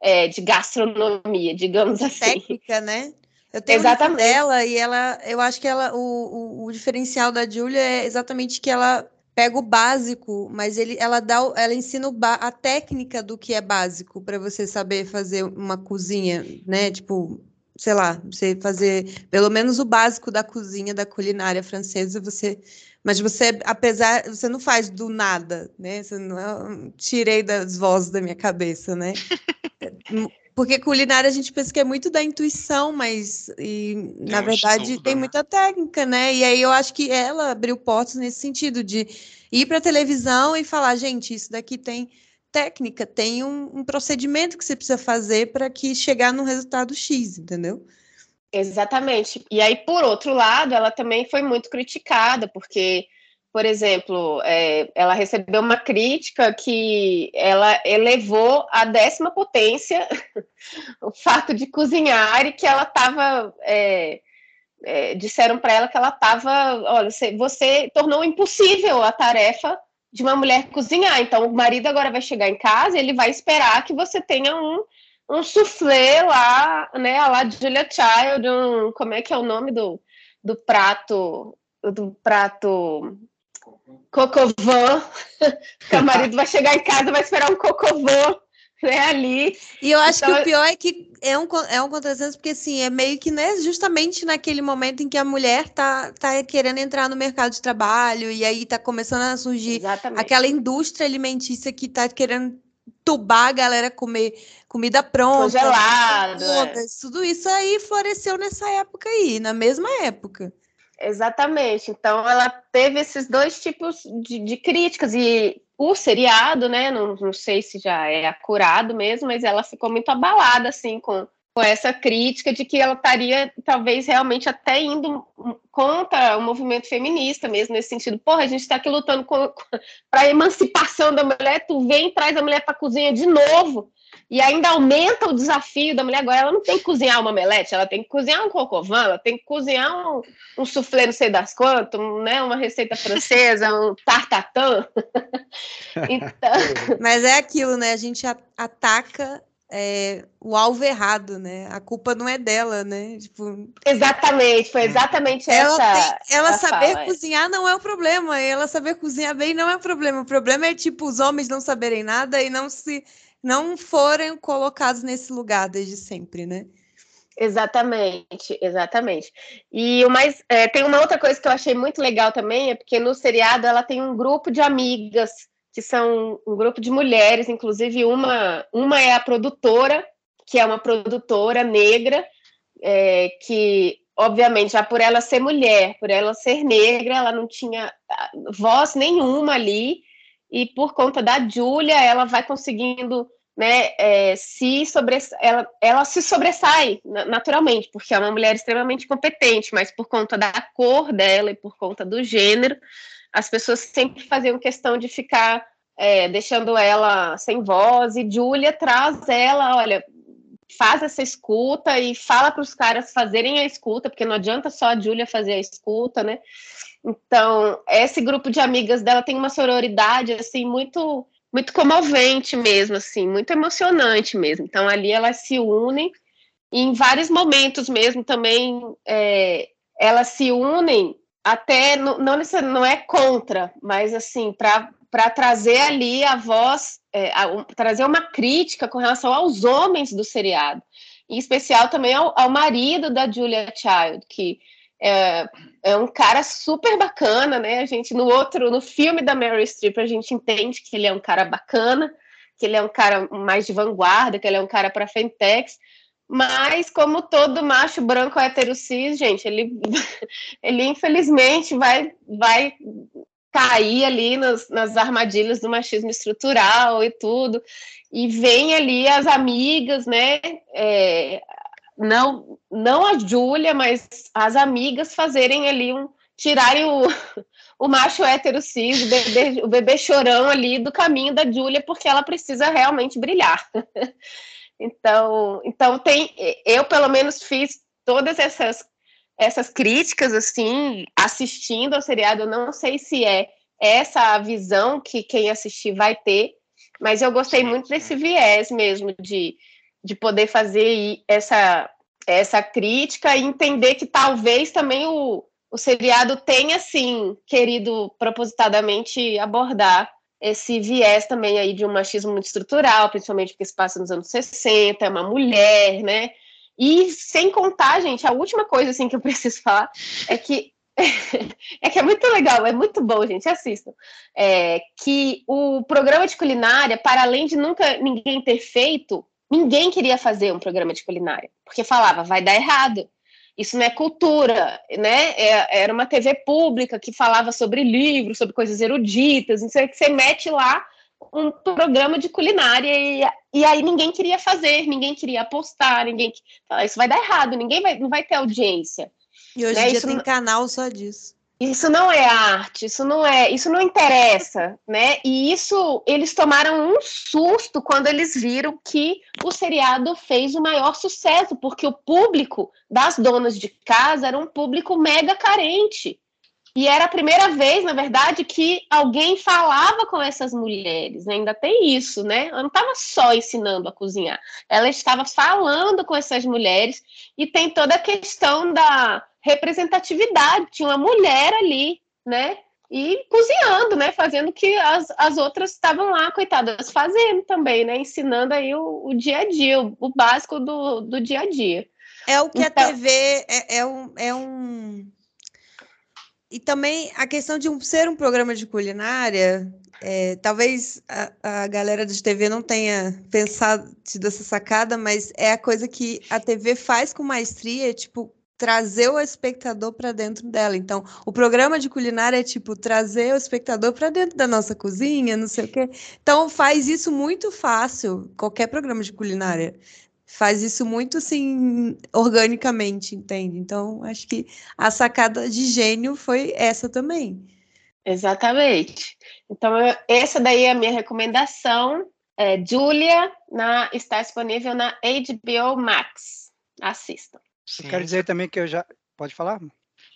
é, de gastronomia, digamos assim. Técnica, né? Eu tenho exatamente. dela e ela, eu acho que ela, o, o, o, diferencial da Julia é exatamente que ela pega o básico, mas ele, ela dá, ela ensina a técnica do que é básico para você saber fazer uma cozinha, né? Tipo, sei lá, você fazer pelo menos o básico da cozinha da culinária francesa, você mas você, apesar, você não faz do nada, né? Você não é, tirei das vozes da minha cabeça, né? Porque culinária a gente pensa que é muito da intuição, mas e, na um verdade estudo, tem né? muita técnica, né? E aí eu acho que ela abriu portas nesse sentido de ir para a televisão e falar, gente, isso daqui tem técnica, tem um, um procedimento que você precisa fazer para que chegar no resultado X, entendeu? Exatamente. E aí, por outro lado, ela também foi muito criticada, porque, por exemplo, é, ela recebeu uma crítica que ela elevou à décima potência o fato de cozinhar e que ela estava. É, é, disseram para ela que ela estava. Olha, você, você tornou impossível a tarefa de uma mulher cozinhar. Então, o marido agora vai chegar em casa e ele vai esperar que você tenha um um soufflé lá, né? A lá de Julia Child, um, como é que é o nome do, do prato? Do prato cocovan. que o marido vai chegar em casa, vai esperar um cocovan né, ali. E eu acho então, que o pior é que é um, é um contrassenso, porque assim, é meio que né, justamente naquele momento em que a mulher tá, tá querendo entrar no mercado de trabalho, e aí tá começando a surgir Exatamente. aquela indústria alimentícia que tá querendo entubar a galera comer comida pronta. Congelado. É. Tudo isso aí floresceu nessa época aí, na mesma época. Exatamente. Então ela teve esses dois tipos de, de críticas e o seriado, né? Não, não sei se já é acurado mesmo, mas ela ficou muito abalada assim com com essa crítica de que ela estaria talvez realmente até indo contra o movimento feminista mesmo nesse sentido. Porra, a gente está aqui lutando para a emancipação da mulher, tu vem e traz a mulher para a cozinha de novo e ainda aumenta o desafio da mulher. Agora ela não tem que cozinhar uma melete, ela tem que cozinhar um cocovan, ela tem que cozinhar um, um soufflé não sei das quantas, né, uma receita francesa, um tartatã. então... Mas é aquilo, né? A gente ataca é, o alvo errado, né? A culpa não é dela, né? Tipo, exatamente, foi exatamente ela essa. Tem, ela saber fala, é. cozinhar é. não é o problema, ela saber cozinhar bem não é o problema. O problema é tipo os homens não saberem nada e não se não forem colocados nesse lugar desde sempre, né? Exatamente, exatamente. E o mais é, tem uma outra coisa que eu achei muito legal também é porque no seriado ela tem um grupo de amigas que são um grupo de mulheres, inclusive uma, uma é a produtora, que é uma produtora negra, é, que, obviamente, já por ela ser mulher, por ela ser negra, ela não tinha ah, voz nenhuma ali, e por conta da Júlia, ela vai conseguindo né, é, se sobressa ela, ela se sobressai naturalmente, porque é uma mulher extremamente competente, mas por conta da cor dela e por conta do gênero, as pessoas sempre faziam questão de ficar é, deixando ela sem voz, e Julia traz ela, olha, faz essa escuta e fala para os caras fazerem a escuta, porque não adianta só a Julia fazer a escuta, né? Então, esse grupo de amigas dela tem uma sororidade, assim, muito muito comovente mesmo, assim, muito emocionante mesmo. Então, ali elas se unem, e em vários momentos mesmo também é, elas se unem até não, não, é contra, mas assim, para trazer ali a voz, é, a, trazer uma crítica com relação aos homens do seriado, em especial também ao, ao marido da Julia Child, que é, é, um cara super bacana, né? A gente no outro, no filme da Mary Streep, a gente entende que ele é um cara bacana, que ele é um cara mais de vanguarda, que ele é um cara para fentex, mas, como todo macho branco hétero cis, gente, ele, ele infelizmente vai, vai cair ali nas, nas armadilhas do machismo estrutural e tudo. E vem ali as amigas, né? É, não, não a Júlia, mas as amigas fazerem ali um. tirarem o, o macho hétero cis, o bebê, o bebê chorão ali do caminho da Júlia, porque ela precisa realmente brilhar. Então, então tem, eu pelo menos fiz todas essas essas críticas assim, assistindo ao seriado, eu não sei se é essa a visão que quem assistir vai ter, mas eu gostei muito desse viés mesmo de, de poder fazer essa essa crítica e entender que talvez também o, o seriado tenha, assim, querido propositadamente abordar esse viés também aí de um machismo muito estrutural, principalmente porque se passa nos anos 60, é uma mulher, né? E sem contar, gente, a última coisa assim que eu preciso falar é que é que é muito legal, é muito bom, gente, assistam. É, que o programa de culinária, para além de nunca ninguém ter feito, ninguém queria fazer um programa de culinária, porque falava, vai dar errado. Isso não é cultura, né? É, era uma TV pública que falava sobre livros, sobre coisas eruditas, não sei o que você mete lá um programa de culinária e, e aí ninguém queria fazer, ninguém queria apostar, ninguém isso vai dar errado, ninguém vai, não vai ter audiência. E hoje né? em dia isso tem não... canal só disso. Isso não é arte, isso não é, isso não interessa, né? E isso eles tomaram um susto quando eles viram que o seriado fez o maior sucesso, porque o público das donas de casa era um público mega carente. E era a primeira vez, na verdade, que alguém falava com essas mulheres. Né? Ainda tem isso, né? Ela não estava só ensinando a cozinhar, ela estava falando com essas mulheres e tem toda a questão da representatividade. Tinha uma mulher ali, né? E cozinhando, né? Fazendo o que as, as outras estavam lá, coitadas, fazendo também, né? Ensinando aí o, o dia a dia, o, o, básico do, do dia a dia. É o que então... a TV é, é, um, é um. E também a questão de um, ser um programa de culinária É, talvez a, a, galera de TV não tenha pensado, tido essa sacada, mas é a coisa que a TV faz com maestria, tipo, trazer o espectador para dentro dela. Então, o programa de culinária é tipo trazer o espectador para dentro da nossa cozinha, não sei o quê. Então, faz isso muito fácil, qualquer programa de culinária faz isso muito assim organicamente, entende? Então, acho que a sacada de gênio foi essa também. Exatamente. Então, eu, essa daí é a minha recomendação. É, Julia na, está disponível na HBO Max. Assistam. Eu quero dizer também que eu já. Pode falar?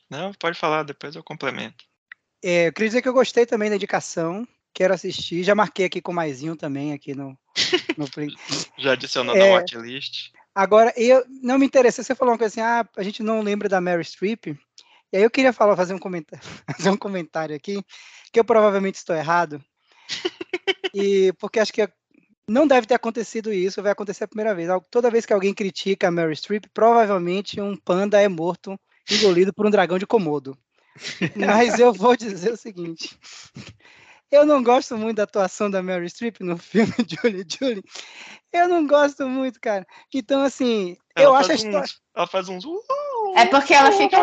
Não, pode falar, depois eu complemento. É, eu queria dizer que eu gostei também da indicação. Quero assistir. Já marquei aqui com maisinho também aqui no. no... já adicionou é, na watchlist. Agora, eu não me interessa. Você falou uma coisa assim, ah, a gente não lembra da Mary Streep. E aí eu queria falar, fazer um comentário, fazer um comentário aqui, que eu provavelmente estou errado. e porque acho que não deve ter acontecido isso, vai acontecer a primeira vez. Toda vez que alguém critica a Mary Streep, provavelmente um panda é morto, engolido por um dragão de Komodo. Mas eu vou dizer o seguinte: eu não gosto muito da atuação da Mary Streep no filme Julie Julie. Eu não gosto muito, cara. Então, assim, ela eu acho a história. Uns, ela faz uns. Uh, é porque ela uh, fica.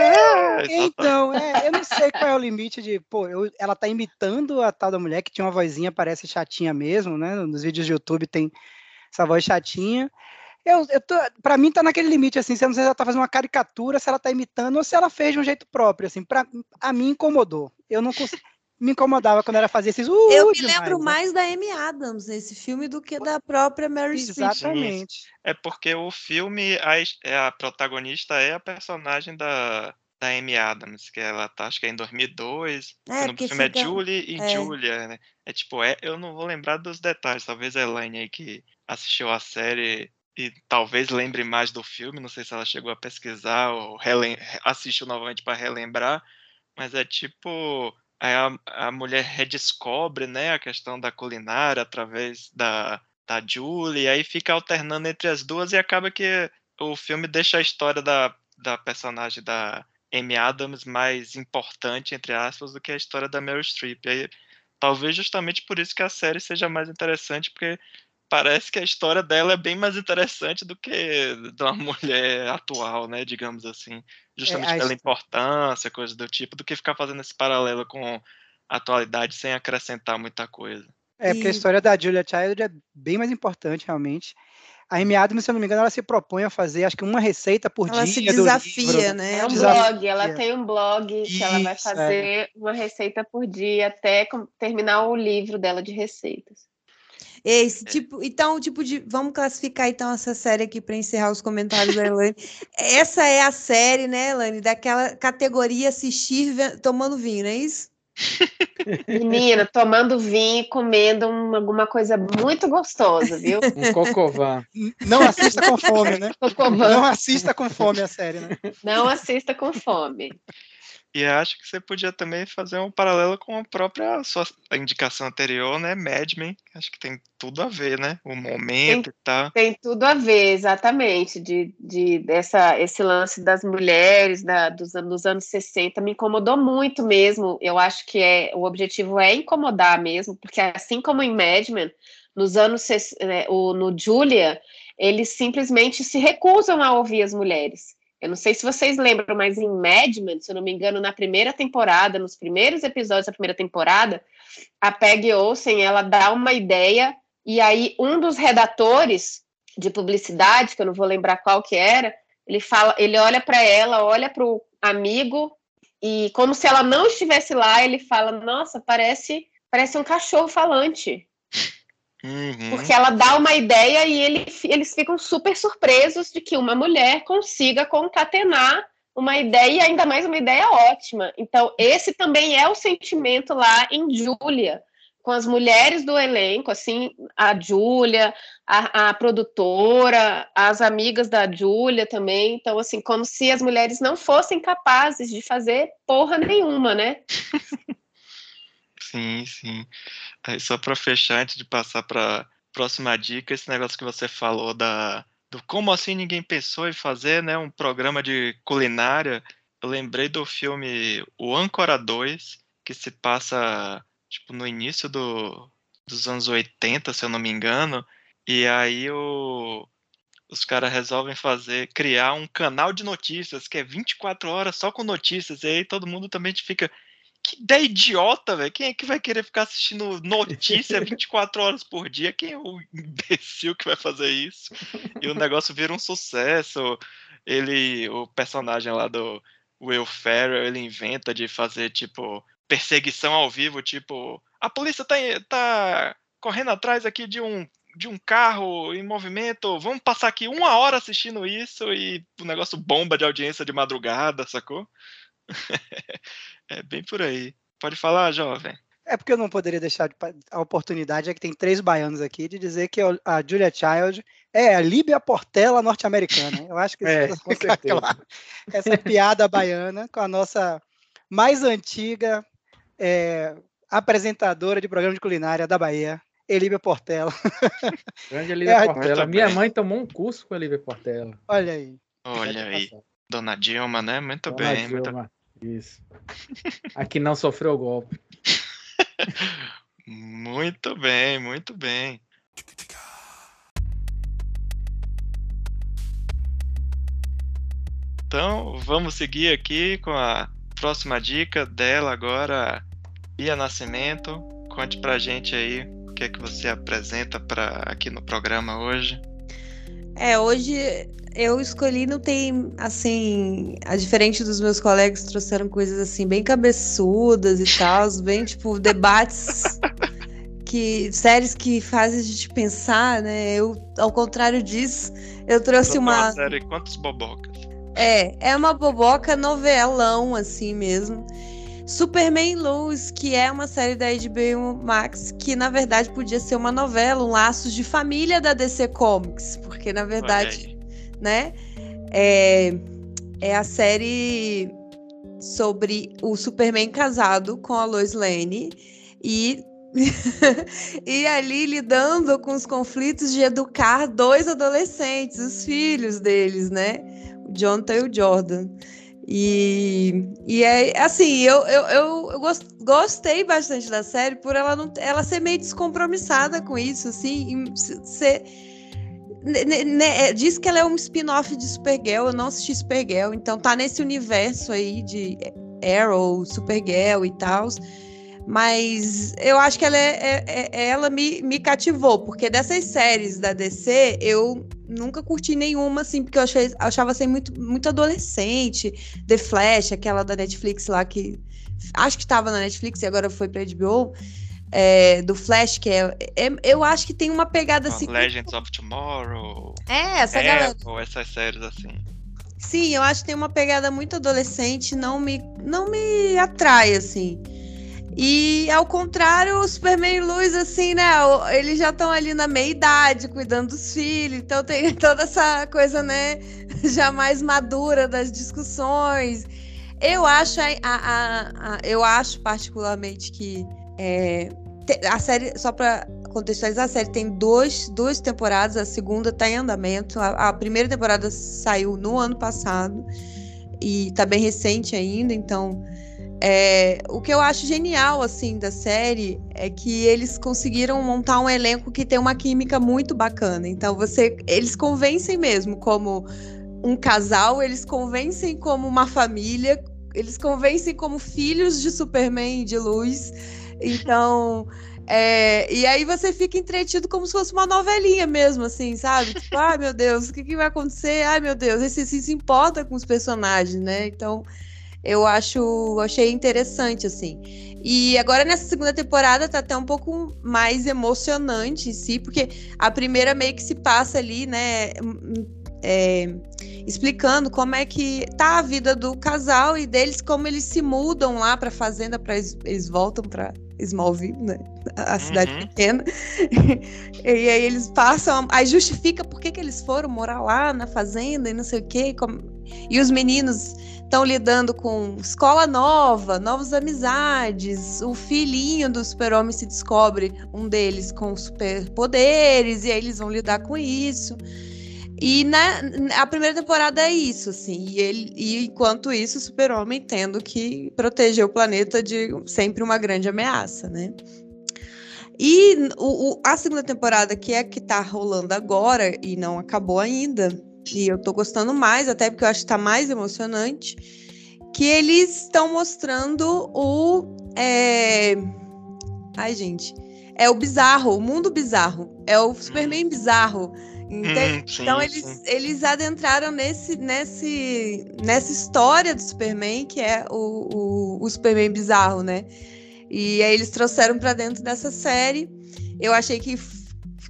É, então, é, eu não sei qual é o limite de. Pô, eu, ela tá imitando a tal da mulher que tinha uma vozinha, parece chatinha mesmo, né? Nos vídeos do YouTube tem essa voz chatinha. Eu, eu tô, pra mim tá naquele limite, assim, se eu não sei se ela tá fazendo uma caricatura, se ela tá imitando ou se ela fez de um jeito próprio, assim, pra, a mim incomodou. Eu não consigo me incomodava quando ela fazia esses. Uh, eu me demais, lembro né? mais da Amy Adams nesse filme do que da própria Mary Streep. Exatamente. É porque o filme, a, é, a protagonista é a personagem da, da Amy Adams, que ela tá, acho que é em 2002. É, no filme é fica... é Julie e é. Julia, né? É tipo, é, eu não vou lembrar dos detalhes, talvez a Elaine aí que assistiu a série e talvez lembre mais do filme, não sei se ela chegou a pesquisar ou assistiu novamente para relembrar, mas é tipo a, a mulher redescobre né, a questão da culinária através da, da Julie, aí fica alternando entre as duas e acaba que o filme deixa a história da, da personagem da Amy Adams mais importante, entre aspas, do que a história da Meryl Streep. Aí, talvez justamente por isso que a série seja mais interessante, porque parece que a história dela é bem mais interessante do que da mulher atual, né, digamos assim. Justamente é, pela importância, coisas do tipo, do que ficar fazendo esse paralelo com a atualidade sem acrescentar muita coisa. É, porque e... a história da Julia Child é bem mais importante, realmente. A Amy Adams, se eu não me engano, ela se propõe a fazer, acho que uma receita por ela dia. Ela se desafia, né? É um desafia. blog, ela tem um blog Isso, que ela vai fazer é. uma receita por dia até terminar o livro dela de receitas. Esse é. tipo, então, tipo de, vamos classificar então essa série aqui para encerrar os comentários da Elaine. essa é a série, né, Elaine, daquela categoria assistir tomando vinho, não é isso? Menina, tomando vinho e comendo uma, alguma coisa muito gostosa, viu? Um cocovã. Não assista com fome, né? Cocovã. Não assista com fome a série, né? Não assista com fome. E acho que você podia também fazer um paralelo com a própria sua indicação anterior, né? Mad Men. Acho que tem tudo a ver, né? O momento tem, e tal. Tem tudo a ver, exatamente. De, de dessa, esse lance das mulheres da, dos, dos anos 60 me incomodou muito mesmo. Eu acho que é, o objetivo é incomodar mesmo, porque assim como em Mad Men, nos anos né, o, no Julia, eles simplesmente se recusam a ouvir as mulheres. Eu não sei se vocês lembram, mas em Mad Men, se eu não me engano, na primeira temporada, nos primeiros episódios da primeira temporada, a Peg Olsen, ela dá uma ideia e aí um dos redatores de publicidade, que eu não vou lembrar qual que era, ele fala, ele olha para ela, olha para o amigo e como se ela não estivesse lá, ele fala: "Nossa, parece parece um cachorro falante". Uhum. Porque ela dá uma ideia e ele, eles ficam super surpresos de que uma mulher consiga concatenar uma ideia e ainda mais uma ideia ótima. Então, esse também é o sentimento lá em Júlia, com as mulheres do elenco, assim, a Júlia, a, a, produtora, as amigas da Júlia também. Então, assim, como se as mulheres não fossem capazes de fazer porra nenhuma, né? Sim, sim. Aí só para fechar, antes de passar para próxima dica, esse negócio que você falou da do como assim ninguém pensou em fazer, né, um programa de culinária. Eu lembrei do filme O Âncora 2, que se passa tipo, no início do, dos anos 80, se eu não me engano. E aí o, os caras resolvem fazer, criar um canal de notícias que é 24 horas só com notícias. E aí todo mundo também fica. Que ideia idiota, velho. Quem é que vai querer ficar assistindo notícia 24 horas por dia? Quem é o imbecil que vai fazer isso? E o negócio vira um sucesso. Ele, o personagem lá do Will Ferrell, ele inventa de fazer, tipo, perseguição ao vivo, tipo, a polícia tá, tá correndo atrás aqui de um de um carro em movimento, vamos passar aqui uma hora assistindo isso e o negócio bomba de audiência de madrugada, sacou? é bem por aí. Pode falar, jovem. É porque eu não poderia deixar a oportunidade, é que tem três baianos aqui, de dizer que a Julia Child é a Líbia Portela norte-americana. Eu acho que É, com certeza. claro. Essa piada baiana com a nossa mais antiga é, apresentadora de programa de culinária da Bahia, Elíbia Portela. Grande Olivia É, Portela. muito Minha bem. mãe tomou um curso com a Olivia Portela. Olha aí. Olha aí, Dona Dilma, né? Muito Dona bem, muito Dilma. Isso. Aqui não sofreu golpe. Muito bem, muito bem. Então, vamos seguir aqui com a próxima dica dela agora, Bia Nascimento. Conte pra gente aí o que é que você apresenta para aqui no programa hoje. É, hoje eu escolhi, não tem, assim, a diferente dos meus colegas trouxeram coisas assim, bem cabeçudas e tal, bem, tipo, debates que, séries que fazem a gente pensar, né? Eu, ao contrário disso, eu trouxe Botou uma. série Quantos Bobocas? É, é uma boboca novelão, assim mesmo. Superman Lois, que é uma série da HBO Max, que na verdade podia ser uma novela, um laços de família da DC Comics, porque na verdade, né, é, é a série sobre o Superman casado com a Lois Lane e e ali lidando com os conflitos de educar dois adolescentes, os filhos deles, né? O Jonathan e o Jordan. E, e é assim, eu, eu, eu, eu gos- gostei bastante da série por ela, não, ela ser meio descompromissada com isso, assim, se- ser. é, diz que ela é um spin-off de Supergirl, eu não assisti Supergirl, então tá nesse universo aí de Arrow, Supergirl e tal. Mas eu acho que ela, é, é- é- ela me, me cativou, porque dessas séries da DC, eu nunca curti nenhuma, assim, porque eu achei, achava assim, muito, muito adolescente. The Flash, aquela da Netflix lá que. Acho que estava na Netflix e agora foi pra HBO. é, do Flash, que é, é- Eu acho que tem uma pegada assim. Legends of Tomorrow, É, essa galera. Arrow, essas séries assim. Sim, eu acho que tem uma pegada muito adolescente, não me, não me atrai, assim. E ao contrário, o Superman e Luz, assim, né? Eles já estão ali na meia idade, cuidando dos filhos, então tem toda essa coisa, né? Já mais madura das discussões. Eu acho, a, a- a- eu acho particularmente que é, a série, só para contextualizar, a série tem dois, duas temporadas, a segunda tá em andamento. A, a primeira temporada saiu no ano passado e tá bem recente ainda, então é, o que eu acho genial assim da série é que eles conseguiram montar um elenco que tem uma química muito bacana. Então você, eles convencem mesmo como um casal, eles convencem como uma família, eles convencem como filhos de Superman e de Luz. Então, é, e aí você fica entretido como se fosse uma novelinha mesmo, assim, sabe? Tipo, ai meu Deus, o que, que vai acontecer? Ai meu Deus, esse se, se importa com os personagens, né? Então, eu acho, achei interessante, assim. E agora nessa segunda temporada tá até um pouco mais emocionante em si, porque a primeira meio que se passa ali, né? é, explicando como é que tá a vida do casal e deles, como eles se mudam lá pra fazenda, para eles voltam pra Smallville, né? A cidade Uhum. pequena. e aí eles passam, aí justifica por que, que eles foram morar lá na fazenda e não sei o quê. como- E os meninos estão lidando com escola nova, novas amizades. O filhinho do super-homem se descobre um deles com superpoderes, e aí eles vão lidar com isso. E na, a primeira temporada é isso, assim. E, ele, e enquanto isso, o Super-Homem tendo que proteger o planeta de sempre uma grande ameaça, né? E o, o, a segunda temporada, que é a que tá rolando agora e não acabou ainda, e eu tô gostando mais, até porque eu acho que tá mais emocionante, que eles estão mostrando o. É... Ai, gente. É o bizarro, o mundo bizarro. É o Superman bizarro. Hum, sim, então eles, sim. eles adentraram nesse, nesse, nessa história do Superman, que é o, o, o Superman bizarro, né? E aí eles trouxeram para dentro dessa série. Eu achei que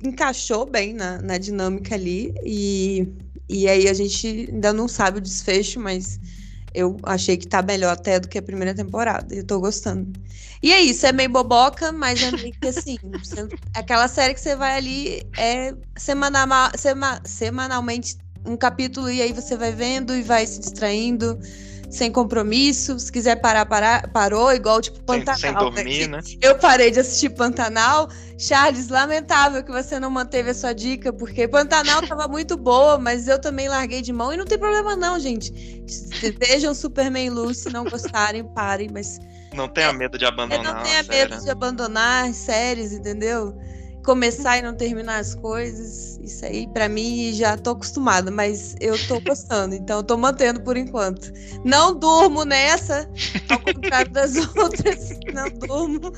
encaixou bem na, na dinâmica ali. E, e aí a gente ainda não sabe o desfecho, mas eu achei que tá melhor até do que a primeira temporada. Eu tô gostando. E é isso, é meio boboca, mas é meio que assim. Você, aquela série que você vai ali é semanal, sema, semanalmente um capítulo e aí você vai vendo e vai se distraindo sem compromisso. Se quiser parar, parar parou, igual tipo Pantanal. Sem, sem dormir, né? Eu parei de assistir Pantanal. Charles, lamentável que você não manteve a sua dica, porque Pantanal tava muito boa, mas eu também larguei de mão e não tem problema não, gente. Vejam Superman Lucy, se não gostarem, parem, mas não tenha medo de abandonar. Não tenha medo de abandonar séries, entendeu? Começar e não terminar as coisas. Isso aí, para mim, já tô acostumada, mas eu tô gostando, então eu tô mantendo por enquanto. Não durmo nessa, ao contrário das outras. Não durmo.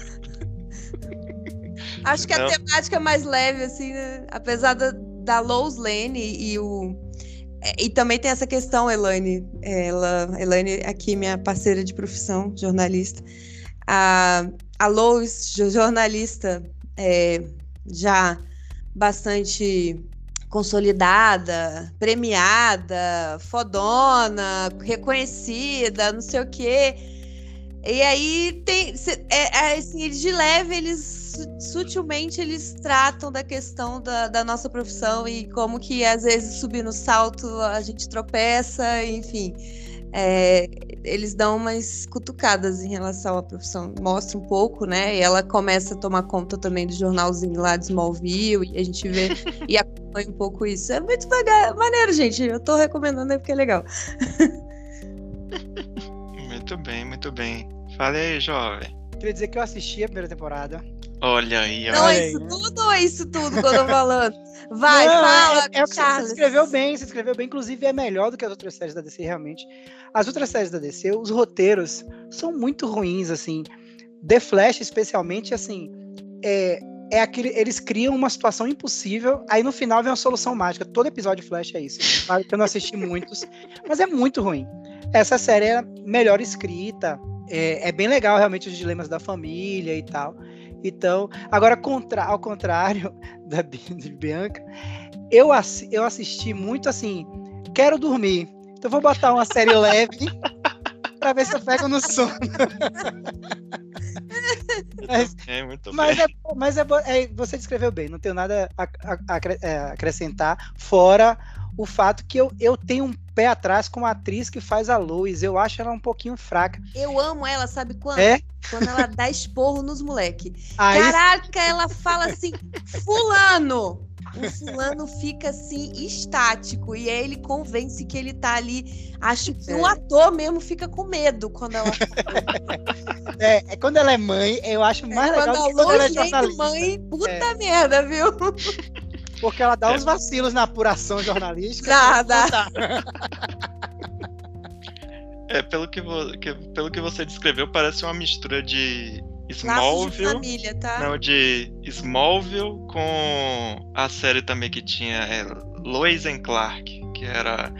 Acho que não. a temática é mais leve, assim, né? apesar da, da Lois Lane e o e também tem essa questão, Elaine, ela, Elaine aqui, minha parceira de profissão, jornalista. A, a Lois, jornalista, é, já bastante consolidada, premiada, fodona, reconhecida, não sei o quê. E aí tem. É, é, assim, de leve, eles sutilmente eles tratam da questão da, da, nossa profissão e como que às vezes subir no salto a gente tropeça, enfim. É, eles dão umas cutucadas em relação à profissão, mostra um pouco, né? E ela começa a tomar conta também do jornalzinho lá de Smallville, e a gente vê e acompanha um pouco isso. É muito legal, maneiro, gente. Eu tô recomendando aí porque é legal. muito bem, muito bem. Fale aí, jovem. Queria dizer que eu assisti a primeira temporada. Olha aí, olha. Não é isso tudo ou é isso tudo que eu tô falando? Vai, Não, fala, é, é Charles. Você escreveu bem, você escreveu bem. Inclusive, é melhor do que as outras séries da DC, realmente. As outras séries da DC, os roteiros são muito ruins, assim. The Flash, especialmente, assim, é, é aquele, eles criam uma situação impossível, aí no final vem uma solução mágica. Todo episódio de Flash é isso. Claro que eu não assisti muitos, mas é muito ruim. Essa série é melhor escrita, é, é, bem legal realmente os dilemas da família e tal. Então, agora contra, ao contrário da de Bianca, eu, assi, eu assisti muito assim, quero dormir. Então vou botar uma série leve para ver se eu pego no sono. mas, é, muito mas, bem. É, mas é, é, você descreveu bem, não tenho nada a, a, a é, acrescentar, fora o fato que eu, eu tenho um pé atrás com a atriz que faz a Lois. Eu acho ela um pouquinho fraca. Eu amo ela, sabe quando? É? Quando ela dá esporro nos moleque. Aí... Caraca, ela fala assim, fulano! O fulano fica assim, estático. E aí ele convence que ele tá ali. Acho que é. o ator mesmo fica com medo quando ela. é, é, quando ela é mãe, eu acho mais é, legal quando que quando ela é jornalista. mãe, puta é. merda, viu? Porque ela dá é. uns vacilos na apuração jornalística. Dá, dá. É, pelo que, que, pelo que você descreveu, parece uma mistura de Smallville. De família, tá? Não, de Smallville com a série também que tinha é, Lois and Clark, que era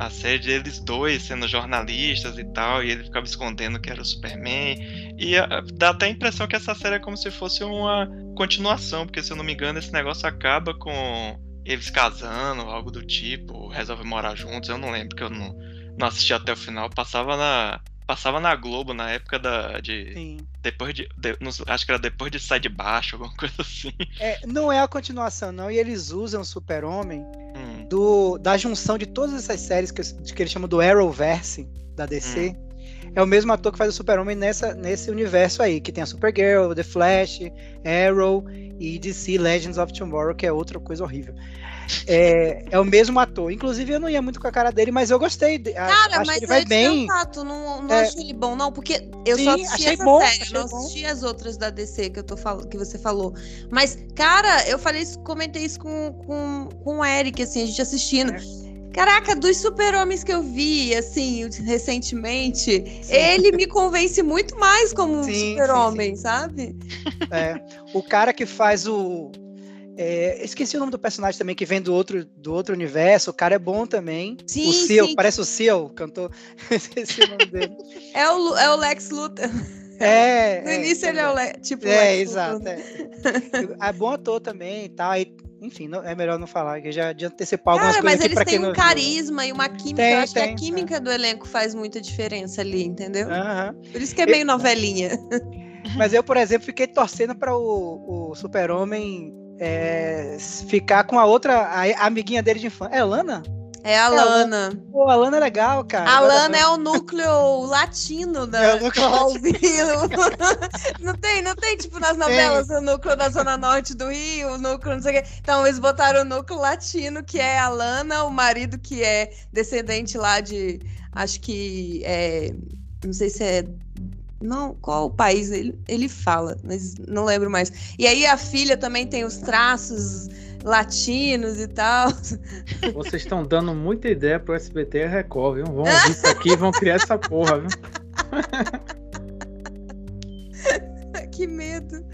a série deles dois sendo jornalistas e tal, e ele ficava escondendo que era o Superman. E a, dá até a impressão que essa série é como se fosse uma continuação, porque se eu não me engano, esse negócio acaba com eles casando, algo do tipo, resolve morar juntos, eu não lembro, que eu não, não assisti até o final, passava na. Passava na Globo na época da. De, Sim. Depois de. de acho que era depois de Sai de Baixo, alguma coisa assim. É, não é a continuação, não. E eles usam o Super-Homem hum. Do, da junção de todas essas séries que, que eles chamam do Arrowverse da DC. Hum. é o mesmo ator que faz o Super-Homem nessa, nesse universo aí, que tem a Supergirl, The Flash, Arrow e DC Legends of Tomorrow, que é outra coisa horrível. É, é o mesmo ator. Inclusive, eu não ia muito com a cara dele, mas eu gostei. Cara, acho mas que ele vai eu bem. Fato, não, não É. achei ele bom, não, porque eu Sim, só assisti essa bom, série, não bom. assisti as outras da DC que, eu tô fal... que você falou. Mas, cara, eu falei isso, comentei isso com, com, com o Eric, assim, a gente assistindo. É. Caraca, dos super-homens que eu vi, assim, recentemente, ele me convence muito mais como um Sim, sim, super-homem, sabe? É, o cara que faz o. é, esqueci o nome do personagem também, que vem do outro, do outro universo. O cara é bom também. Sim, o Seal, sim. parece o Seal, cantor. esqueci o nome dele. É o, é o Lex Luthor. É. No é, início ele é o Le... tipo É, Lex exato. Luthor. É. é bom ator também e tal. aí, enfim, não- é melhor não falar, que já de antecipar algumas Cara, coisas mas eles têm um não carisma e uma química. Tem, eu acho que tem, a química do elenco faz muita diferença ali, entendeu? Aham. Por isso que é meio novelinha. Mas eu, por exemplo, fiquei torcendo para o, o Super-Homem é, ficar com a outra, a, amiguinha dele de infância. É a Lana? É a Lana. Pô, a Lana é legal, cara. A Lana é o núcleo latino da É o núcleo não tem, não tem, tipo, nas novelas, o núcleo da Zona Norte do Rio, o núcleo não sei o quê. Então, eles botaram o núcleo latino, que é a Lana, o marido que é descendente lá de. Acho que é. Não sei se é. Não, qual o país ele, ele fala, mas não lembro mais. E aí a filha também tem os traços latinos e tal. Vocês estão dando muita ideia pro SBT e a Record, viu? Vão ouvir isso aqui e vão criar essa porra, viu? que medo.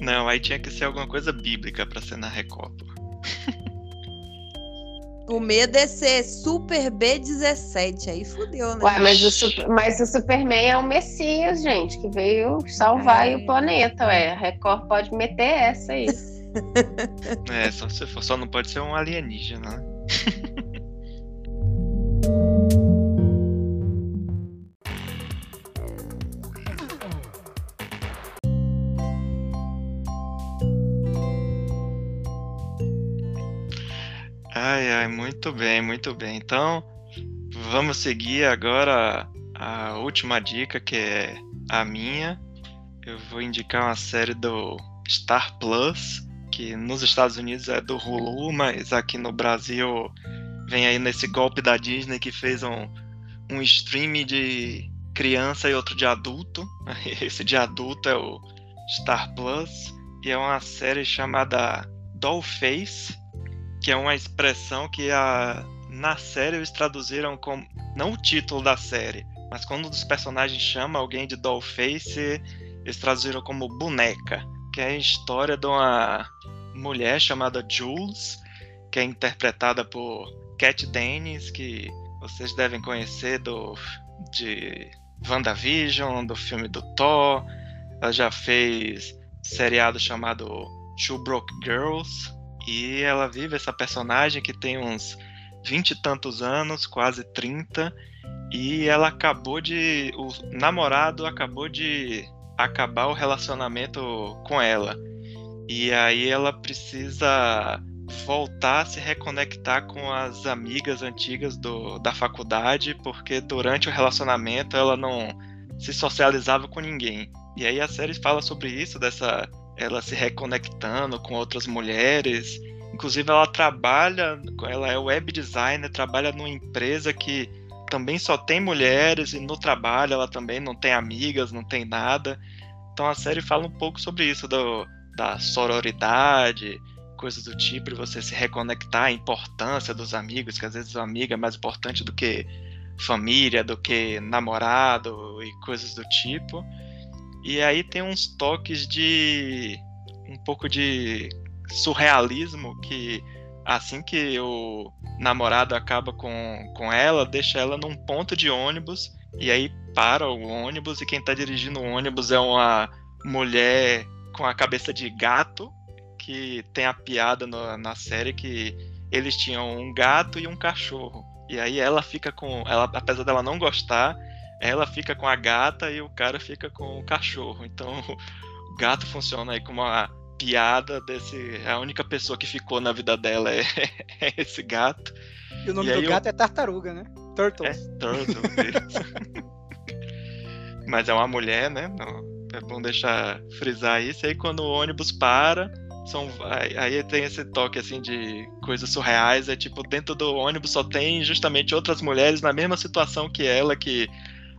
Não, aí tinha que ser alguma coisa bíblica pra ser na Record. O medo é ser Super B17. Aí fudeu, né? Ué, mas o, mas o Superman é o Messias, gente, que veio salvar aí É. o planeta. Ué, a Record pode meter essa aí. É, só se for, só não pode ser um alienígena. né? Ai, ai, muito bem, muito bem. Então, vamos seguir agora a última dica, que é a minha. Eu vou indicar uma série do Star Plus, que nos Estados Unidos é do Hulu, mas aqui no Brasil vem aí nesse golpe da Disney que fez um, um stream de criança e outro de adulto. Esse de adulto é o Star Plus, e é uma série chamada Dollface, que é uma expressão que a, na série eles traduziram como. Não o título da série, mas quando um dos personagens chama alguém de Dollface, eles traduziram como boneca, que é a história de uma mulher chamada Jules, que é interpretada por Cat Dennis, que vocês devem conhecer do de WandaVision, do filme do Thor. Ela já fez seriado chamado Two Broke Girls. E ela vive essa personagem que tem uns vinte e tantos anos, quase 30. E ela acabou de. O namorado acabou de acabar o relacionamento com ela. E aí ela precisa voltar a se reconectar com as amigas antigas do, da faculdade, porque durante o relacionamento ela não se socializava com ninguém. E aí a série fala sobre isso, dessa ela se reconectando com outras mulheres. Inclusive ela trabalha, ela é web designer, trabalha numa empresa que também só tem mulheres e no trabalho ela também não tem amigas, não tem nada. Então a série fala um pouco sobre isso, do, da sororidade, coisas do tipo, de você se reconectar, a importância dos amigos, que às vezes o amigo é mais importante do que família, do que namorado e coisas do tipo. E aí tem uns toques de um pouco de surrealismo que assim que o namorado acaba com, com ela, deixa ela num ponto de ônibus e aí para o ônibus e quem tá dirigindo o ônibus é uma mulher com a cabeça de gato que tem a piada no- na série que eles tinham um gato e um cachorro. E aí ela fica com. Ela, apesar dela não gostar, ela fica com a gata e o cara fica com o cachorro. Então o gato funciona aí como uma piada desse. A única pessoa que ficou na vida dela é, é esse gato. E o nome E do aí eu- gato é Tartaruga, né? Turtles. É, Turtles. Mas é uma mulher, né? É bom deixar frisar isso. Aí quando o ônibus para, são, aí tem esse toque assim de coisas surreais. É tipo, dentro do ônibus só tem justamente outras mulheres na mesma situação que ela, que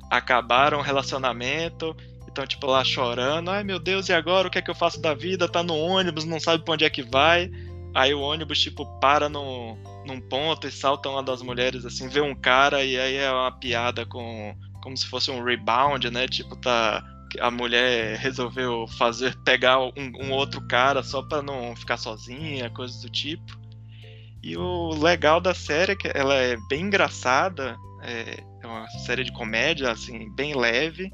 acabaram o relacionamento. Então, tipo, lá chorando, ai meu Deus, e agora? O que é que eu faço da vida? Tá no ônibus, não sabe pra onde é que vai. Aí o ônibus, tipo, para no, num ponto e salta uma das mulheres, assim, vê um cara e aí é uma piada com. Como se fosse um rebound, né? Tipo, tá. A mulher resolveu fazer pegar um, um outro cara só pra não ficar sozinha, coisas do tipo. E o legal da série é que ela é bem engraçada, é, é uma série de comédia, assim, bem leve,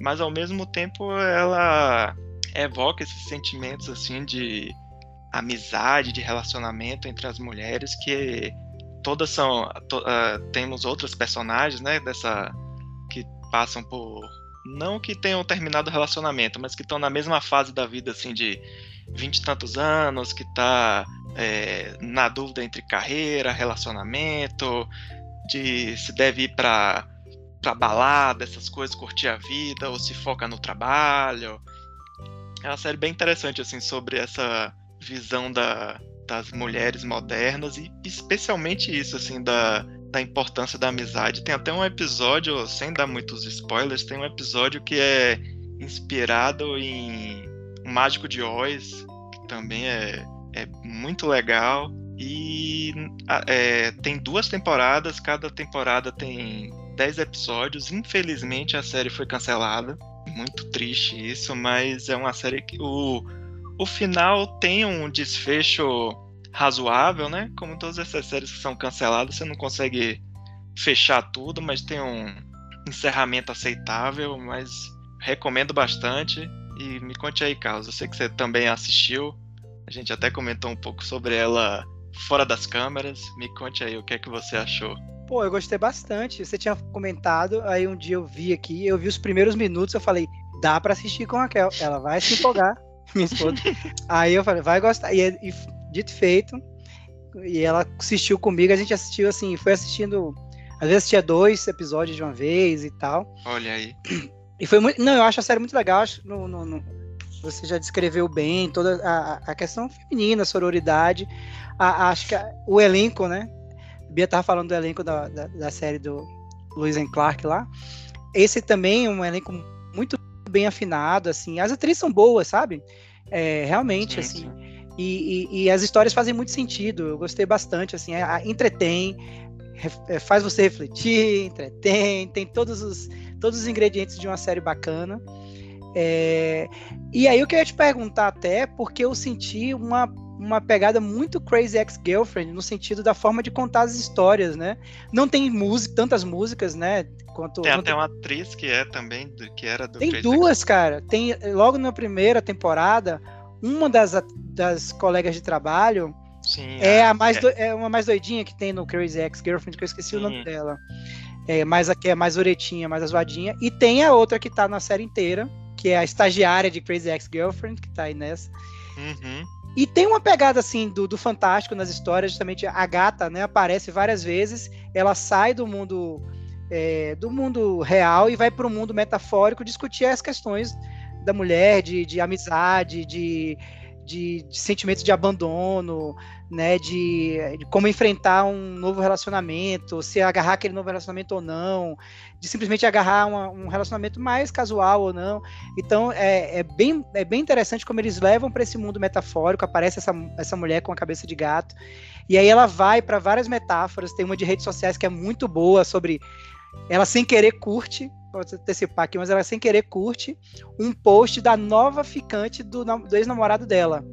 mas ao mesmo tempo ela evoca esses sentimentos, assim, de amizade, de relacionamento entre as mulheres que todas são to, uh, temos outros personagens, né, dessa que passam por não que tenham terminado o relacionamento, mas que estão na mesma fase da vida assim de vinte e tantos anos, que tá é, na dúvida entre carreira, relacionamento, de se deve ir para para balada, essas coisas, curtir a vida ou se foca no trabalho. É uma série bem interessante assim sobre essa visão da, das mulheres modernas e especialmente isso, assim, da, da importância da amizade. Tem até um episódio, sem dar muitos spoilers, tem um episódio que é inspirado em O Mágico de Oz, que também é, é muito legal. E é, tem duas temporadas, cada temporada tem 10 episódios. Infelizmente a série foi cancelada. Muito triste isso, mas é uma série que o o final tem um desfecho razoável, né? Como todas essas séries que são canceladas, você não consegue fechar tudo, mas tem um encerramento aceitável, mas recomendo bastante. E me conte aí, Carlos, eu sei que você também assistiu. A gente até comentou um pouco sobre ela fora das câmeras. Me conte aí o que é que você achou. Pô, eu gostei bastante. Você tinha comentado, aí um dia eu vi aqui, eu vi os primeiros minutos, eu falei, dá para assistir com a Raquel, ela vai se empolgar. minha esposa. Aí eu falei, vai gostar. E, e dito feito, e ela assistiu comigo, a gente assistiu assim, foi assistindo. Às vezes assistia dois episódios de uma vez e tal. Olha aí. E foi muito. Não, eu acho a série muito legal. Acho, no, no, no, você já descreveu bem toda a, a questão feminina, a sororidade. A, acho que a, o elenco, né? Bia tava falando do elenco da, da, da série do Lewis and Clark lá. Esse também é um elenco muito bem afinado, assim. As atrizes são boas, sabe? É, realmente, sim, assim. Sim. E, e, e, as histórias fazem muito sentido. Eu gostei bastante, assim. É, entretém, é, faz você refletir, entretém, tem todos os, todos os ingredientes de uma série bacana. É, e aí eu queria te perguntar até, porque eu senti uma, uma pegada muito Crazy Ex-Girlfriend, no sentido da forma de contar as histórias, né? Não tem música, tantas músicas, né? Quanto, tem até uma atriz que é também, que era do Tem Crazy duas, cara. Tem, logo na primeira temporada, uma das, das colegas de trabalho Sim, é, a mais é. Do, é uma mais doidinha que tem no Crazy Ex-Girlfriend, que eu esqueci Sim. o nome dela. É, mais a que é mais oretinha, mais azuadinha. E tem a outra que tá na série inteira, que é a estagiária de Crazy Ex-Girlfriend, que tá aí nessa. Uhum. E tem uma pegada assim do, do fantástico nas histórias, justamente a gata, né, aparece várias vezes, ela sai do mundo é, do mundo real e vai para o mundo metafórico discutir as questões da mulher, de, de amizade, de, de, de sentimentos de abandono, né, de, de, como enfrentar um novo relacionamento, se agarrar aquele novo relacionamento ou não, de simplesmente agarrar uma, um relacionamento mais casual ou não. Então é, é, bem, é bem interessante como eles levam para esse mundo metafórico. Aparece essa, essa mulher com a cabeça de gato, e aí ela vai para várias metáforas. Tem uma de redes sociais que é muito boa sobre ela sem querer curte, pode antecipar aqui, mas ela sem querer curte um post da nova ficante do, do ex-namorado dela.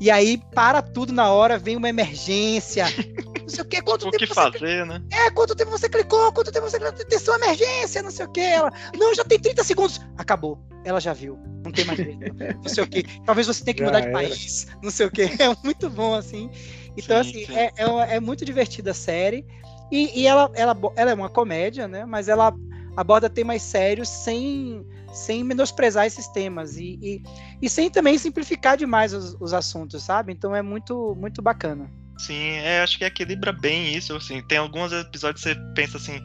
E aí para tudo na hora, vem uma emergência. Não sei o que, quanto o tempo que fazer, né? É, quanto tempo você clicou, quanto tempo você clicou, atenção, emergência, não sei o que. Ela, não, já tem 30 segundos. Acabou. Ela já viu. Não tem mais jeito. não sei o que. Talvez você tenha que mudar de país. Não sei o que. É muito bom, assim. Então, sim, assim, sim. É, é, é, muito divertida a série. E, e ela, ela, ela é uma comédia, né? Mas ela aborda temas sérios sem, sem menosprezar esses temas e, e, e sem também simplificar demais os, os, assuntos, sabe? Então é muito, muito bacana. Sim, é, acho que equilibra bem isso, assim, tem alguns episódios que você pensa assim,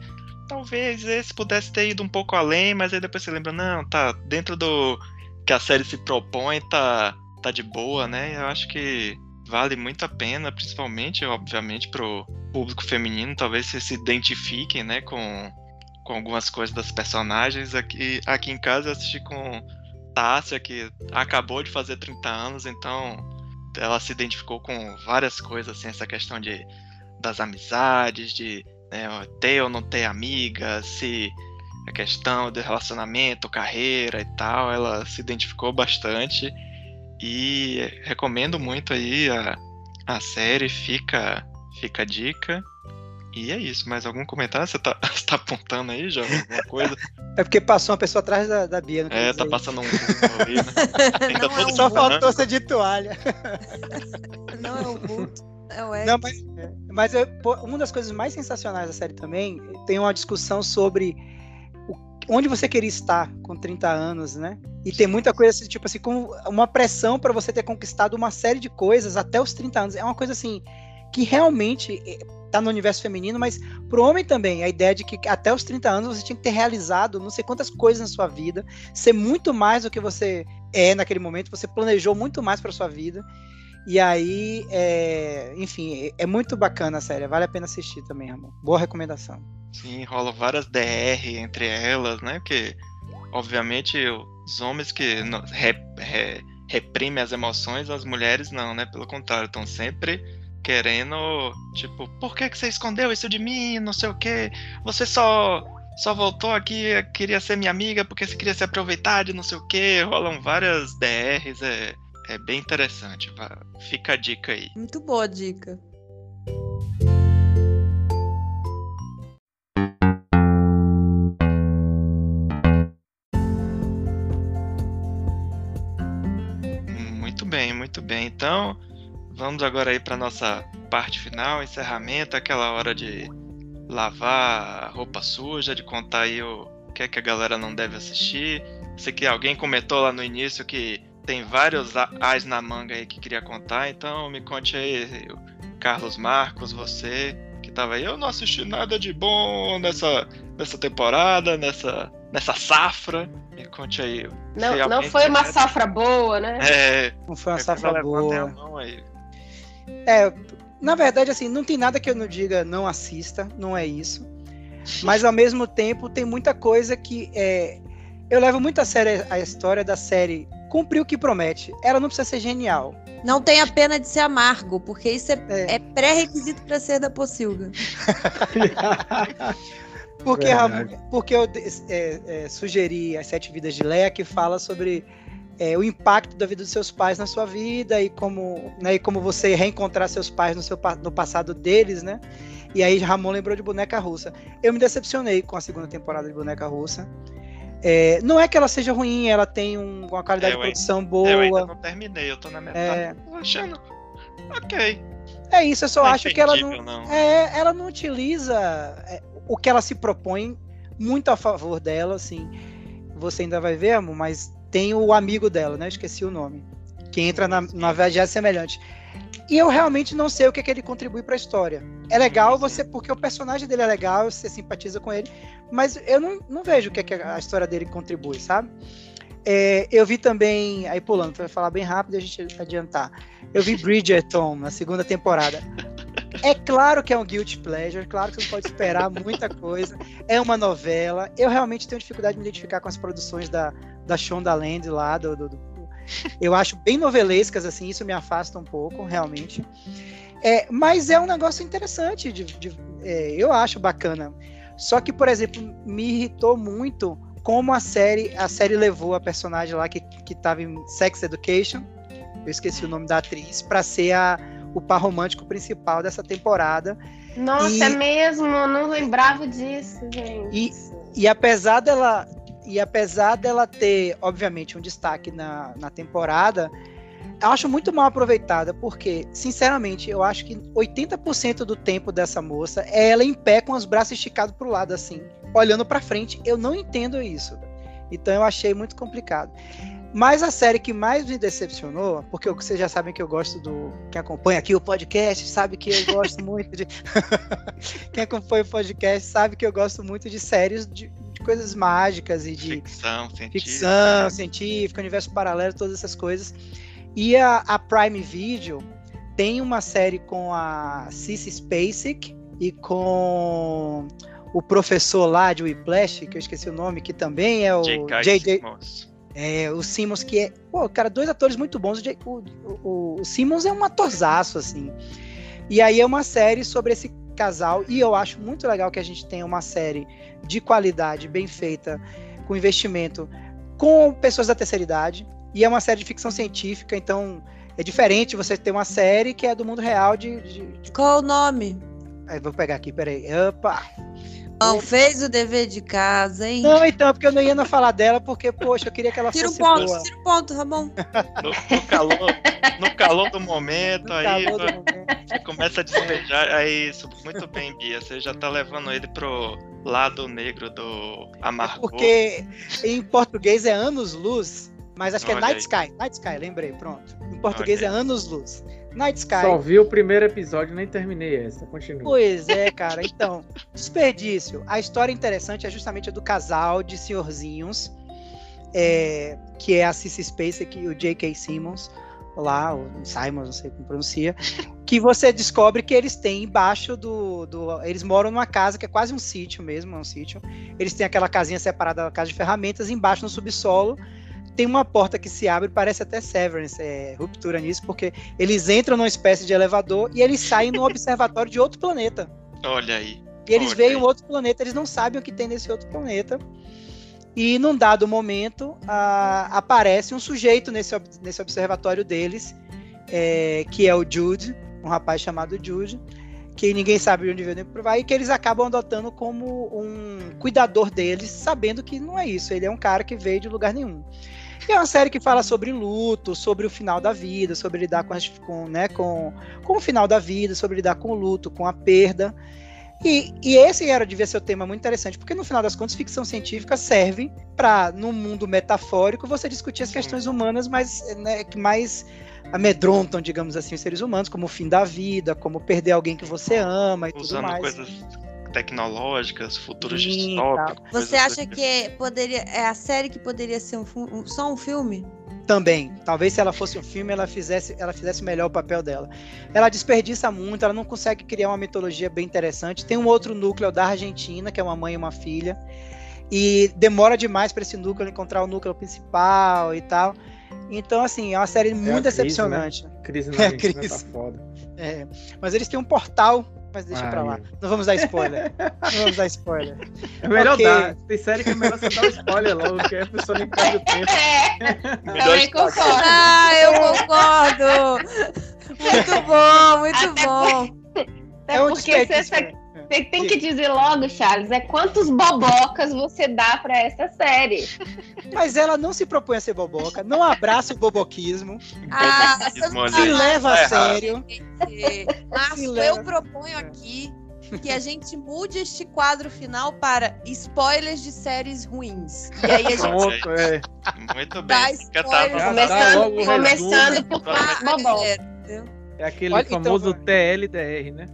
talvez esse pudesse ter ido um pouco além, mas aí depois você lembra, não, tá dentro do que a série se propõe, tá, tá de boa, né? Eu acho que vale muito a pena, principalmente, obviamente, pro público feminino, talvez vocês se identifiquem, né, com, com algumas coisas das personagens. Aqui, aqui em casa eu assisti com Tássia, que acabou de fazer 30 anos, então ela se identificou com várias coisas, assim, essa questão de das amizades, de né, ter ou não ter amigas, se a questão do relacionamento, carreira e tal, ela se identificou bastante e recomendo muito aí a, a série, fica, fica a dica. E é isso, mais algum comentário? Você tá, você tá apontando aí já alguma coisa? É porque passou uma pessoa atrás da, da Bia. é, tá passando um aí, né? Ainda é um Só faltou ser de toalha. Não é o vulto. É o Não, mas, mas eu, uma das coisas mais sensacionais da série também tem uma discussão sobre onde você queria estar com 30 anos, né? E tem muita coisa assim, tipo assim, com uma pressão para você ter conquistado uma série de coisas até os 30 anos. É uma coisa assim que realmente tá no universo feminino, mas pro homem também, a ideia de que até os 30 anos você tinha que ter realizado não sei quantas coisas na sua vida, ser muito mais do que você é naquele momento, você planejou muito mais para sua vida. E aí, é, enfim, é muito bacana a série, vale a pena assistir também, amor. Boa recomendação. Sim, rola várias DR entre elas, né? Porque, obviamente, os homens que re, re, reprimem as emoções, as mulheres não, né? Pelo contrário, estão sempre querendo, tipo, por que, que você escondeu isso de mim? Não sei o quê. Você só só voltou aqui, queria ser minha amiga porque você queria se aproveitar de não sei o quê. Rolam várias DRs, é, é bem interessante. Fica a dica aí. Muito boa a dica. bem, muito bem. Então, vamos agora aí para nossa parte final, encerramento, aquela hora de lavar a roupa suja, de contar aí o que é que a galera não deve assistir. Sei que alguém comentou lá no início que tem vários as na manga aí que queria contar, então me conte aí, Carlos Marcos, você que tava aí, eu não assisti nada de bom nessa, nessa temporada, nessa nessa safra. Me conte aí. Não, não foi uma safra boa, né? É. Não foi uma safra boa. É, na verdade, assim, não tem nada que eu não diga não assista, não é isso. Mas ao mesmo tempo tem muita coisa que é, eu levo muito a sério a história da série cumprir o que promete. Ela não precisa ser genial. Não tem a pena de ser amargo, porque isso é, é. é pré-requisito para ser da Pocilga. Porque, porque eu é, é, sugeri as Sete Vidas de Leia, que fala sobre é, o impacto da vida dos seus pais na sua vida e como, né, e como você reencontrar seus pais no, seu, no passado deles, né? E aí Ramon lembrou de Boneca Russa. Eu me decepcionei com a segunda temporada de Boneca Russa. É, não é que ela seja ruim, ela tem um, uma qualidade de produção boa. Eu ainda não terminei, eu tô na metade. É... Tô achando. Ok. É isso, eu só não acho que ela não, não. É, ela não utiliza é, o que ela se propõe muito a favor dela, assim. Você ainda vai ver, amor, mas tem o amigo dela, né? Esqueci o nome. Que entra na, na viagem semelhante. E eu realmente não sei o que, é que ele contribui para a história. É legal você, porque o personagem dele é legal, você simpatiza com ele, mas eu não, não vejo o que, é que a história dele contribui, sabe? É, eu vi também, aí pulando, para falar bem rápido e a gente adiantar. Eu vi Bridgerton na segunda temporada. É claro que é um guilty pleasure, claro que você não pode esperar muita coisa. É uma novela. Eu realmente tenho dificuldade de me identificar com as produções da, da Shonda Land lá. Do, do, do, eu acho bem novelescas, assim, isso me afasta um pouco, realmente. É, mas é um negócio interessante, de, de é, eu acho bacana. Só que, por exemplo, me irritou muito como a série, a série levou a personagem lá que, que em Sex Education, eu esqueci o nome da atriz, para ser a o par romântico principal dessa temporada. Nossa, e... é mesmo, eu não lembrava disso, gente. E, e apesar dela e apesar dela ter, obviamente, um destaque na, na temporada, eu acho muito mal aproveitada, porque, sinceramente, eu acho que 80% do tempo dessa moça é ela em pé com os braços esticados para o lado, assim, olhando para frente. Eu não entendo isso. Então eu achei muito complicado. Mas a série que mais me decepcionou, porque vocês já sabem que eu gosto do. Quem acompanha aqui o podcast sabe que eu gosto muito de. Quem acompanha o podcast sabe que eu gosto muito de séries de, de coisas mágicas e de Ficção, científica. ficção científica, universo paralelo, todas essas coisas. E a, a Prime Video tem uma série com a Cissy Spacek e com o professor lá de Whiplash, que eu esqueci o nome, que também é o J.K. É, o Simmons, que é. Pô, cara, dois atores muito bons. O, o, o, Simmons é um atorzaço, assim. E aí é uma série sobre esse casal. E eu acho muito legal que a gente tenha uma série de qualidade, bem feita, com investimento, com pessoas da terceira idade. E é uma série de ficção científica, então é diferente você ter uma série que é do mundo real de. de, de... Qual o nome? Aí, vou pegar aqui, peraí. Opa! Não fez o dever de casa, hein? Não, então, porque eu não ia não falar dela, porque, poxa, eu queria que ela Tira um fosse ponto, boa. tira um ponto, Ramon. No, no calor, no calor do momento, No aí calor do momento. começa a despejar. É isso. Muito bem, Bia. Você já tá levando ele pro lado negro do amargor. Porque em português é anos-luz, mas acho que é Olha Night aí. Sky. Night Sky, lembrei, pronto. Em português Olha é anos-luz. Night Sky. Só vi o primeiro episódio nem terminei essa. Continua. Pois é, cara. Então, desperdício. A história interessante é justamente a do casal de senhorzinhos, é, que é a Cissy Spacek e o J.K. Simmons, lá, o Simons, não sei como pronuncia, que você descobre que eles têm embaixo do, do... Eles moram numa casa que é quase um sítio mesmo, é um sítio. Eles têm aquela casinha separada da casa de ferramentas, embaixo no subsolo tem uma porta que se abre, parece até Severance, é, ruptura nisso, porque eles entram numa espécie de elevador e eles saem no observatório de outro planeta. Olha aí. E eles Olha veem aí. um outro planeta, eles não sabem o que tem nesse outro planeta. E num dado momento ah, aparece um sujeito nesse, nesse observatório deles, é, que é o Jude, um rapaz chamado Jude, que ninguém sabe de onde veio nem pra vai, e que eles acabam adotando como um cuidador deles, sabendo que não é isso, ele é um cara que veio de lugar nenhum. E é uma série que fala sobre luto, sobre o final da vida, sobre lidar com, as, com, né, com, com o final da vida, sobre lidar com o luto, com a perda. E, e esse era devia ser o tema muito interessante, porque no final das contas, ficção científica serve para, no mundo metafórico, você discutir as questões humanas mais, né, que mais amedrontam, digamos assim, os seres humanos, como o fim da vida, como perder alguém que você ama e tudo Usando mais. coisas tecnológicas, futuros Sim, distópicos. Você acha assim. que é, poderia, é a série que poderia ser um, um- só um filme? Também. Talvez se ela fosse um filme, ela fizesse, ela fizesse melhor o papel dela. Ela desperdiça muito, ela não consegue criar uma mitologia bem interessante. Tem um outro núcleo da Argentina, que é uma mãe e uma filha. E demora demais para esse núcleo encontrar o núcleo principal e tal. Então, assim, é uma série muito a crise, decepcionante. Crise É, na Argentina crise. tá foda. É, mas eles têm um portal, mas deixa Ah, pra lá. Não vamos dar spoiler. não vamos dar spoiler. É melhor Ok. dar. Tem série que é melhor você dar o spoiler logo, porque a pessoa nem perde o tempo. É, estragar. concordo. Ah, eu concordo! Muito bom, muito Até bom. É É um porque só- né? Você tem que dizer logo, Charles, é quantos bobocas você dá pra essa série. Mas ela não se propõe a ser boboca, não abraça o boboquismo, Ah, olha se leva a sério. Márcio, eu proponho aqui que a gente mude este quadro final para spoilers de séries ruins. E aí a gente Pronto, é. Muito bem. Fica tá spoiler. Já no- dá Começando, começando por Ah, entendeu? É aquele Olha, então, famoso vai. TLDR, né?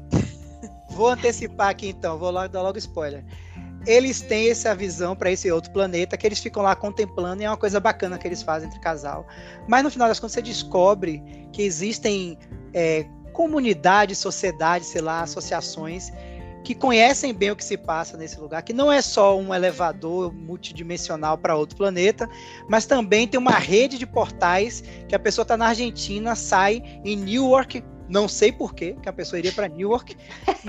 Vou antecipar aqui então, vou logo dar logo spoiler. Eles têm essa visão para esse outro planeta que eles ficam lá contemplando e é uma coisa bacana que eles fazem entre casal. Mas no final das contas você descobre que existem é, comunidades, sociedades, sei lá, associações que conhecem bem o que se passa nesse lugar, que não é só um elevador multidimensional para outro planeta, mas também tem uma rede de portais que a pessoa está na Argentina, sai em Newark, não sei por quê, que a pessoa iria para Newark,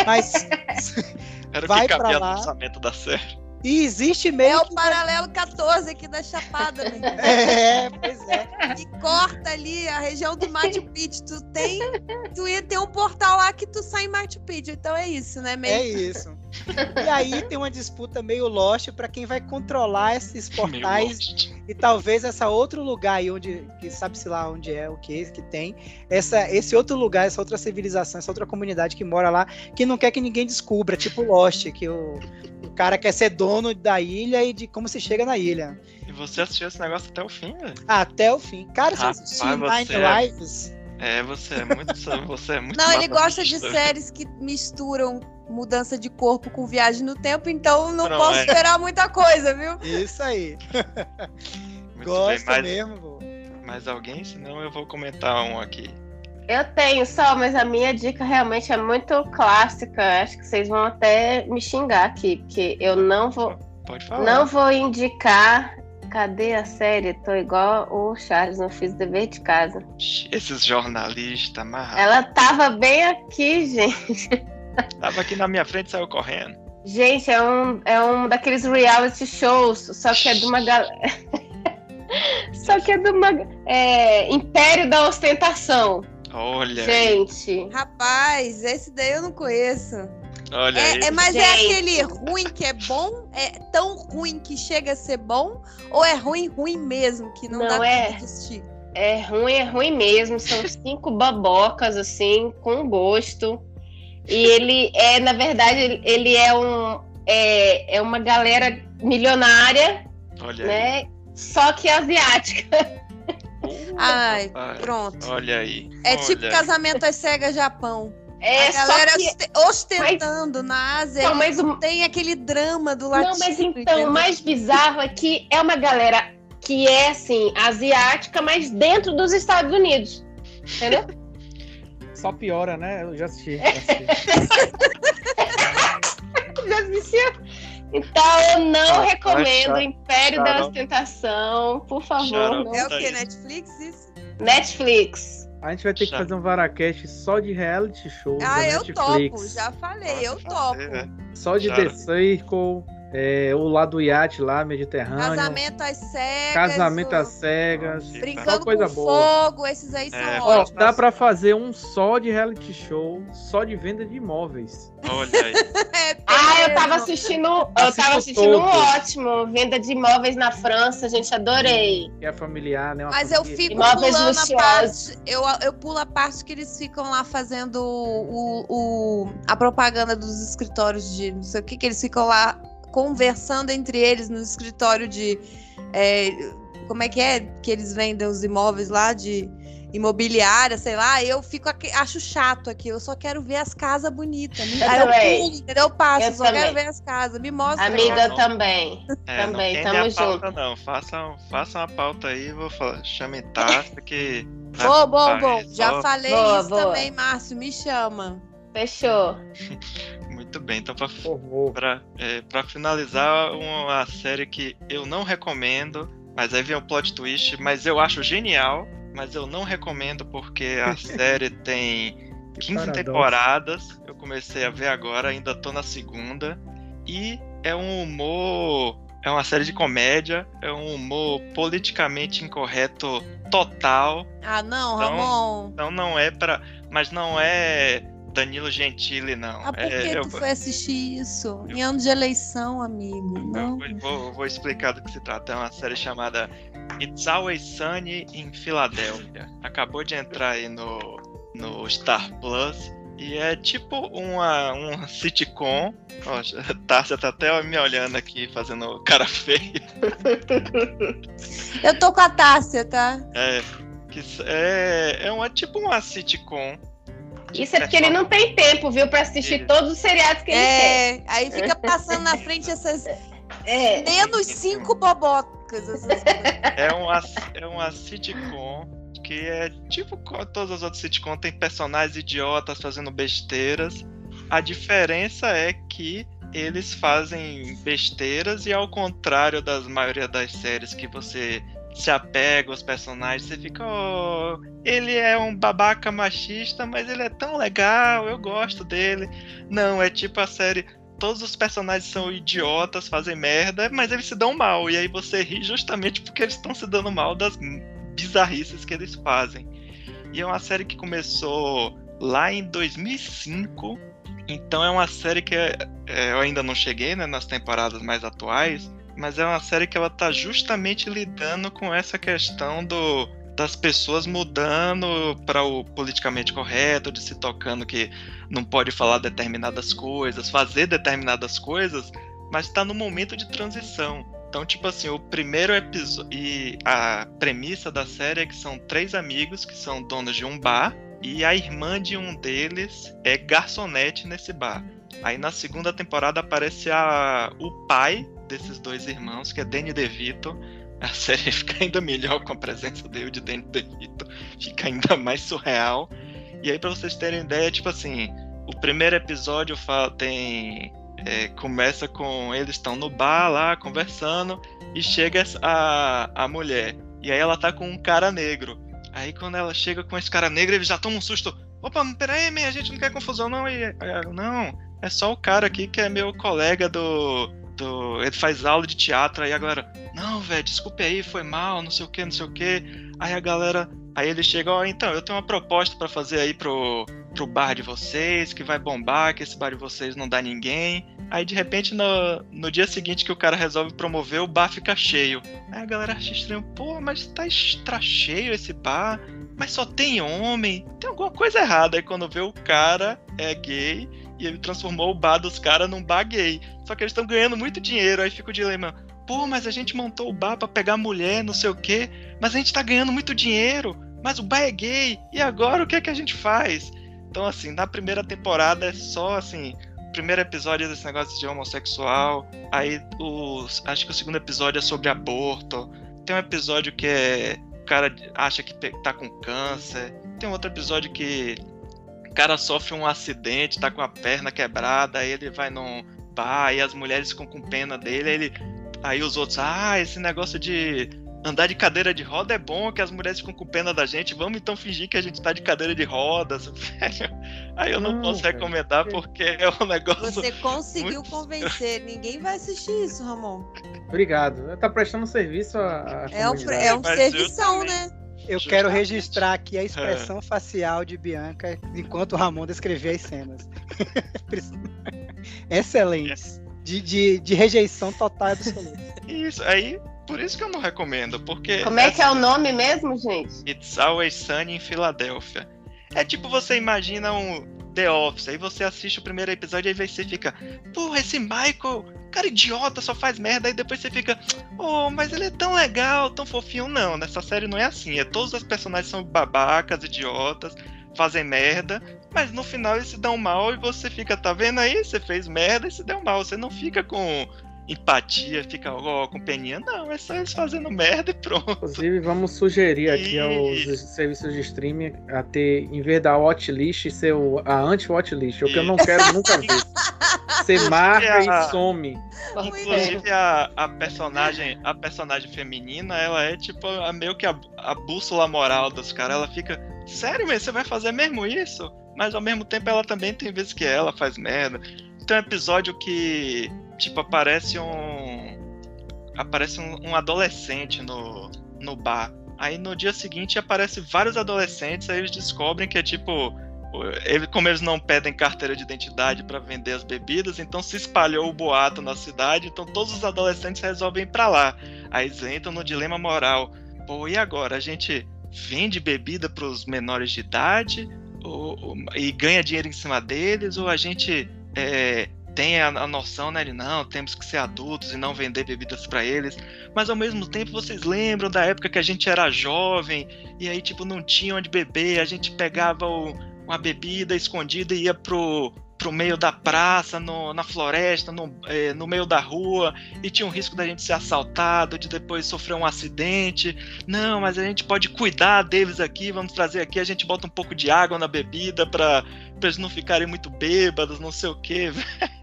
mas Era o Vai cabia lá. no orçamento da série. e existe meio É o que paralelo 14 aqui da Chapada, meu irmão. é, pois é. que corta ali a região do Machu Picchu. Tu tem, tu ia ter um portal lá que tu sai em Machu Picchu. Então é isso, né? Meio É isso. E aí tem uma disputa meio Lost para quem vai controlar esses portais e talvez essa outro lugar aí onde que sabe-se lá onde é, o que que tem, essa esse outro lugar, essa outra civilização, essa outra comunidade que mora lá, que não quer que ninguém descubra, tipo Lost, que o, o cara quer ser dono da ilha e de como se chega na ilha. E você assistiu esse negócio até o fim, velho? Até o fim. Cara, se Rapaz, assistir Nine você é- Lives. É, você é muito. você é muito Não, ele gosta de séries que misturam mudança de corpo com viagem no tempo, então não, Não, posso é. esperar muita coisa, viu? Isso aí. Muito Gosta bem, mais, mesmo, vô. mais alguém? Senão eu vou comentar um aqui. Eu tenho só, mas a minha dica realmente é muito clássica. Acho que vocês vão até me xingar aqui, porque eu não vou, Pode falar. não vou indicar. Cadê a série? Tô igual o Charles, não fiz dever de casa. Esses jornalistas amarrados. Ela tava bem aqui, gente. Tava aqui na minha frente e saiu correndo. Gente, é um, é um daqueles reality shows, só que é de uma galera. só que é de uma. É, Império da Ostentação. Olha aí. Gente. Rapaz, esse daí eu não conheço. Olha aí. É, é- mas é Gente. aquele ruim que é bom? É tão ruim que chega a ser bom? Ou é ruim, ruim mesmo, que não, Não, dá é. pra assistir? É ruim, é ruim mesmo. São cinco babocas, assim, com gosto. E ele é, na verdade, ele- é um. É, é uma galera milionária, Olha aí. né? Só que asiática. Uh, Ai, rapaz. pronto. Olha aí. É olha tipo aí. casamento às cegas Japão. É, a galera só que. oste- ostentando na Ásia. Não, mas o, Tem aquele drama do latino. Não, mas então, o mais bizarro é que é uma galera que é, assim, asiática, mas dentro dos Estados Unidos. Entendeu? Só piora, né? Eu já assisti. já assisti. Já? Então, eu não Ah, recomendo mas, Império da Xarope. Ostentação. Por favor, não. É o Tá que? Netflix? Isso? Netflix. A gente vai ter que fazer um Varacast só de reality show. Ah, da eu Netflix. topo. Já falei, eu Pode topo. fazer. Só de Já. The Circle, é, o lá do iate lá, Mediterrâneo. Casamento às cegas. Casamento o- às cegas. Brincando Só coisa com boa. fogo, esses aí são É, Ó, ótimos. dá pra fazer um só de reality show, só de venda de imóveis. Olha aí. É Ah, eu tava assistindo. Eu tava assistindo um ótimo. Venda de imóveis na França, gente, adorei. Que é familiar, né? Uma Mas eu família. fico Imóveis pulando a luxuosos. parte. Eu, eu pulo a parte que eles ficam lá fazendo o, o- a propaganda dos escritórios de não sei o que, que eles ficam lá conversando entre eles no escritório de. é, como é que é que eles vendem os imóveis lá de imobiliária, sei lá, eu fico aqui, acho chato aqui, eu só quero ver as casas bonitas. Me- Eu Aí eu também. pulo, entendeu? Eu passo, Eu só quero também. ver as casas. Me mostra. Amiga, não. também. É, não Também, queime tamo a pauta, não. Façam, façam a pauta aí, vou falar. Chame Tassi que. Bom, bom, bom. Já falei Boa, isso boa. também, Márcio. Me chama. Fechou. Muito bem, então favor. pra, é, pra finalizar, uma série que eu não recomendo, mas aí vem o plot twist, mas eu acho genial, mas eu não recomendo porque a série tem Que 15 paradoxo. temporadas. Eu comecei a ver agora, ainda tô na segunda. E é um humor. É uma série de comédia. É um humor politicamente incorreto total. Ah, não, Então, Ramon. Então não é pra. Mas não é Danilo Gentili, não. Ah, por é, que eu, tu foi assistir isso? Em ano de eleição, amigo. eu Não. vou, vou- vou explicar do que se trata. É uma série chamada It's Always Sunny em Filadélfia. Acabou de entrar aí no, no Star Plus. E é tipo uma, um sitcom. Ó, Tárcia tá até me olhando aqui, fazendo cara feia. Eu tô com a Tássia, tá? É, que é, é uma, tipo uma sitcom. Isso é porque ele não tem tempo, viu, pra assistir todos os seriados que ele quer. É, aí fica passando na frente essas É. menos cinco bobocas. essas coisas. É uma, é uma sitcom que é tipo todas as outras sitcoms, tem personagens idiotas fazendo besteiras. A diferença é que eles fazem besteiras e ao contrário das maioria das séries que você se apega aos personagens, você fica, oh, ele é um babaca machista, mas ele é tão legal, eu gosto dele. Não, é tipo a série todos os personagens são idiotas, fazem merda, mas eles se dão mal. E aí você ri justamente porque eles estão se dando mal das bizarrices que eles fazem. E é uma série que começou lá em 2005. Então é uma série que é- eu ainda não cheguei né, nas temporadas mais atuais, mas é uma série que ela tá justamente lidando com essa questão do das pessoas mudando para o politicamente correto, de se tocando que não pode falar determinadas coisas, fazer determinadas coisas, mas está no momento de transição. Então, tipo assim, o primeiro episódio. E a premissa da série é que são três amigos que são donos de um bar. E a irmã de um deles é garçonete nesse bar. Aí na segunda temporada aparece a, o pai desses dois irmãos, que é Danny DeVito. A série fica ainda melhor com a presença dele de Danny DeVito. Fica ainda mais surreal. E aí, pra vocês terem ideia, tipo assim, o primeiro episódio tem é, começa com eles estão no bar lá conversando e chega a, a mulher. E aí ela tá com um cara negro. Aí quando ela chega com esse cara negro, ele já toma um susto. Opa, peraí, a gente não quer confusão, não. E, não, é só o cara aqui que é meu colega do. Do ele faz aula de teatro. Aí a galera, não, velho, desculpe aí, foi mal, não sei o que, não sei o que. Aí a galera. Aí ele chega, ó, oh, então, eu tenho uma proposta para fazer aí pro, pro bar de vocês, que vai bombar, que esse bar de vocês não dá ninguém. Aí de repente no, no dia seguinte que o cara resolve promover, o bar fica cheio. Aí a galera acha estranho, pô, mas tá extra cheio esse bar, mas só tem homem, tem alguma coisa errada. Aí quando vê o cara é gay e ele transformou o bar dos caras num bar gay. Só que eles estão ganhando muito dinheiro, aí fica o dilema. Pô, mas a gente montou o bar para pegar mulher, não sei o quê, mas a gente tá ganhando muito dinheiro, mas o bar é gay, e agora o que é que a gente faz? Então, assim, na primeira temporada é só assim. Primeiro episódio é desse negócio de homossexual. Aí os. Acho que o segundo episódio é sobre aborto. Tem um episódio que é. O cara acha que tá com câncer. Tem um outro episódio que o cara sofre um acidente, tá com a perna quebrada, aí ele vai num bar e as mulheres ficam com pena dele, aí ele. Aí os outros, ah, esse negócio de andar de cadeira de roda é bom, que as mulheres ficam com pena da gente, vamos então fingir que a gente tá de cadeira de rodas, velho. Aí eu não, não posso recomendar porque é um negócio. Você conseguiu muito... convencer, ninguém vai assistir isso, Ramon. Obrigado. Tá prestando serviço a. é um, é um servição, né? Eu quero registrar aqui a expressão é. facial de Bianca enquanto o Ramon descrevia as cenas. Excelentes. De, de, de rejeição total e absoluta. Isso, aí por isso que eu não recomendo, porque. Como é que é o nome mesmo, gente? It's Always Sunny em Filadélfia. É tipo você imagina um The Office, aí você assiste o primeiro episódio e aí você fica, porra, esse Michael, cara idiota, só faz merda, aí depois você fica, oh, mas ele é tão legal, tão fofinho. Não, nessa série não é assim. É todos os personagens são babacas, idiotas, fazem merda, mas no final eles se dão mal e você fica, tá vendo aí? Você fez merda e se deu mal. Você não fica com empatia, fica ó, com peninha. Não, é só eles fazendo merda e pronto. Inclusive, vamos sugerir aqui aos serviços de streaming a ter, em vez da watchlist, ser o, a anti-watchlist, o que eu não quero nunca ver. Você marca a... e some. Inclusive a, a personagem, a personagem feminina, ela é tipo a, meio que a, a bússola moral dos caras. Ela fica, sério, mas você vai fazer mesmo isso? Mas ao mesmo tempo ela também tem vezes que ela faz merda. Tem um episódio que tipo, aparece um. Aparece um, um, adolescente no, no bar. Aí no dia seguinte aparece vários adolescentes, aí eles descobrem que é tipo. Ele, como eles não pedem carteira de identidade para vender as bebidas, então se espalhou o boato na cidade, então todos os adolescentes resolvem ir para lá. Aí eles entram no dilema moral. Pô, e agora? A gente vende bebida para os menores de idade ou, ou, e ganha dinheiro em cima deles, ou a gente é, tem a, a, noção, né, de não, temos que ser adultos e não vender bebidas para eles, mas ao mesmo tempo vocês lembram da época que a gente era jovem e aí tipo não tinha onde beber, a gente pegava o, uma bebida escondida e ia pro pro meio da praça, no, na floresta, no, é, no meio da rua, e tinha um risco da gente ser assaltado, de depois sofrer um acidente. Não, mas a gente pode cuidar deles aqui, vamos trazer aqui, a gente bota um pouco de água na bebida para eles não ficarem muito bêbados, não sei o velho.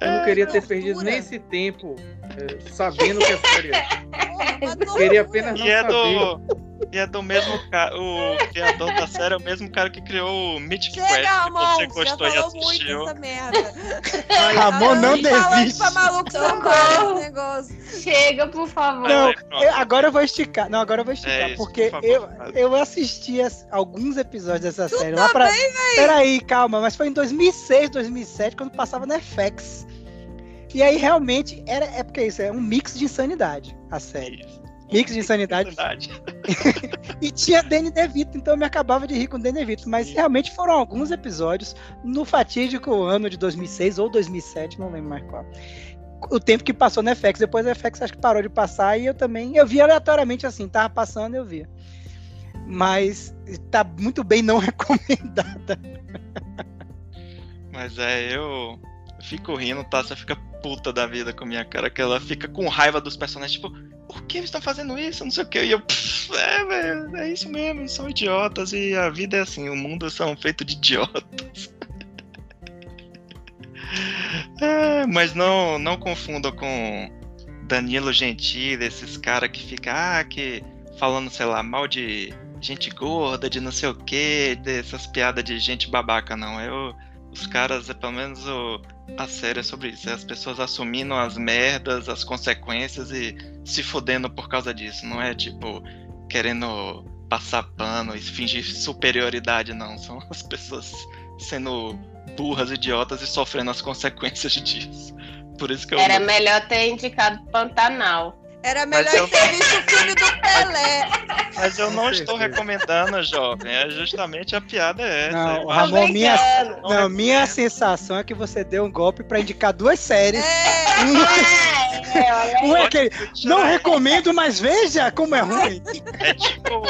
Eu não queria ter perdido nem esse tempo é, sabendo que a série é. Queria apenas não e é saber. Do, e é do mesmo cara, o criador da série é o mesmo cara que criou o Mythic Chega, Quest, Ramon, que você gostou e assistiu. Muito merda. Ramon não desiste. Pra maluco negócio. Chega, por favor. Não, eu, agora eu vou esticar. Não, agora eu vou esticar, é isso, porque por eu, eu assisti alguns episódios dessa tu série. Também, lá pra... Peraí, calma, mas foi em 2006, 2007, quando passava na FX. E aí realmente era é porque isso é um mix de insanidade a série. Mix de insanidade. e tinha Danny DeVito, então eu me acabava de rir com Danny DeVito. Mas realmente foram alguns episódios no fatídico ano de 2006 ou 2007, não lembro mais qual. o tempo que passou no FX. Depois a FX acho que parou de passar e eu também. Eu vi aleatoriamente assim, tava passando, eu via. Mas tá muito bem não recomendada. Mas é, eu fico rindo, tá? Você fica puta da vida com a minha cara, que ela fica com raiva dos personagens, tipo, por que eles estão fazendo isso? Não sei o que. E eu, é, velho, é isso mesmo, eles são idiotas e a vida é assim, o mundo são feito de idiotas. é, mas não, não confunda com Danilo Gentili, esses caras que ficam, ah, que falando, sei lá, mal de gente gorda, de não sei o que, dessas piadas de gente babaca, não. Eu, os caras, é pelo menos o, a série é sobre isso. É as pessoas assumindo as merdas, as consequências e se fodendo por causa disso. Não é tipo querendo passar pano e fingir superioridade, não. São as pessoas sendo burras, idiotas e sofrendo as consequências disso. Por isso que eu. Era melhor ter indicado Pantanal. Era melhor eu- ter visto o filme do Pelé. Mas eu não estou recomendando, jovem. É justamente a piada é essa. Não, Ramon, minha. Não não, minha sensação é que você deu um golpe pra indicar duas séries. É, É. Um é aquele, que não recomendo, mas veja como é ruim. É tipo.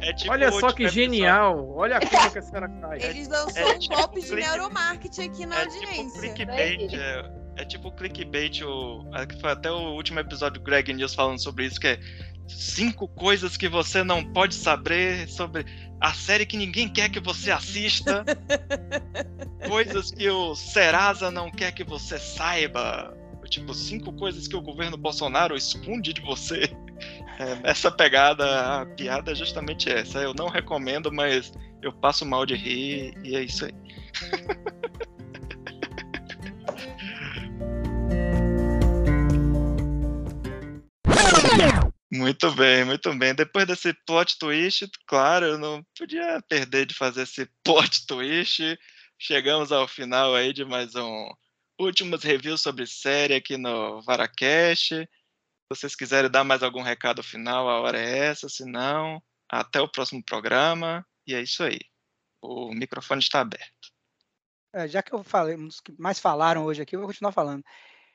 É tipo Olha só que genial. Olha a curva que essa cara cai. eles lançou É um tipo golpe de neuromarketing aqui na É tipo audiência. clickbait. É, é tipo clickbait. O, é foi até o último episódio do Greg News falando sobre isso, que é cinco coisas que você não pode saber sobre a série que ninguém quer que você assista. coisas que o Serasa não quer que você saiba. Tipo, cinco coisas que o governo Bolsonaro esconde de você. É, nessa pegada, a piada é justamente essa. Eu não recomendo, mas eu passo mal de rir e é isso aí. Muito bem, muito bem. Depois desse plot twist, claro, eu não podia perder de fazer esse plot twist. Chegamos ao final aí de mais um últimos reviews sobre série aqui no Varacast. Se vocês quiserem dar mais algum recado final, a hora é essa. Se não, até o próximo programa. E é isso aí. O microfone está aberto. É, já que eu falei, um dos que mais falaram hoje aqui, eu vou continuar falando.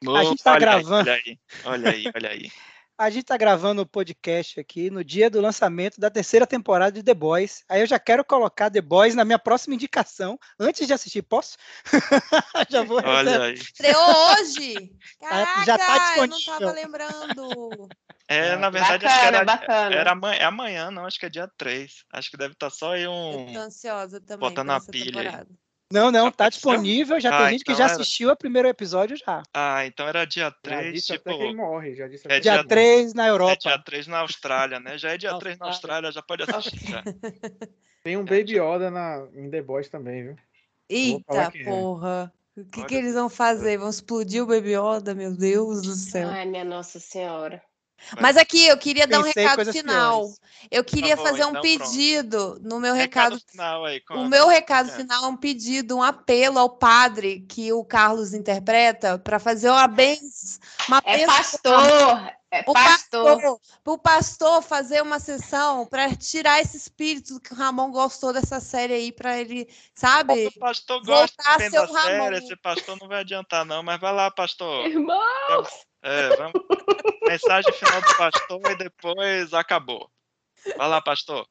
A gente tá aí, gravando. Olha aí, olha aí, olha aí. A gente tá gravando o podcast aqui no dia do lançamento da terceira temporada de The Boys. Aí eu já quero colocar The Boys na minha próxima indicação. Antes de assistir, posso? já vou Olha aí. Estreou hoje! Caraca, já tá eu não disponível. tava lembrando. É, Ah, na verdade, acho que Bacana, era, bacana. era amanhã, é amanhã, não, acho que é dia 3. Acho que deve estar só aí Eu um. tô ansiosa também Botando a pilha aí. Não, não, Já tá disponível. Já Ah, tem gente que então já era. assistiu o primeiro episódio já. Ah, então era dia Já 3, disse tipo. até que ele morre. Já disse é até Dia dia que ele 3 na É Europa. dia 3 na Austrália, né? Já é dia 3 na Austrália, já pode assistir. Já. Tem um Baby Yoda na, em The Boys também, viu? Eita que é. porra. O que, que eles vão fazer? Vão explodir o Baby Yoda? Meu Deus do céu. Ai, minha Nossa Senhora. Mas aqui eu queria dar um recado final. piores. Eu queria bom, fazer um então pronto. pedido no meu recado. final aí. O meu recado É. final é um pedido, um apelo ao padre que o Carlos interpreta para fazer uma benção. Uma É bênção pastor. É o pastor. pastor, o pastor fazer uma sessão para tirar esse espírito que o Ramon gostou dessa série aí, para ele, sabe? O pastor Voltar gosta a bem ser o Ramon. série, esse pastor não vai adiantar não, mas vai lá, pastor. Irmão, É, vamos. Mensagem final do pastor e depois acabou. Vai lá, pastor.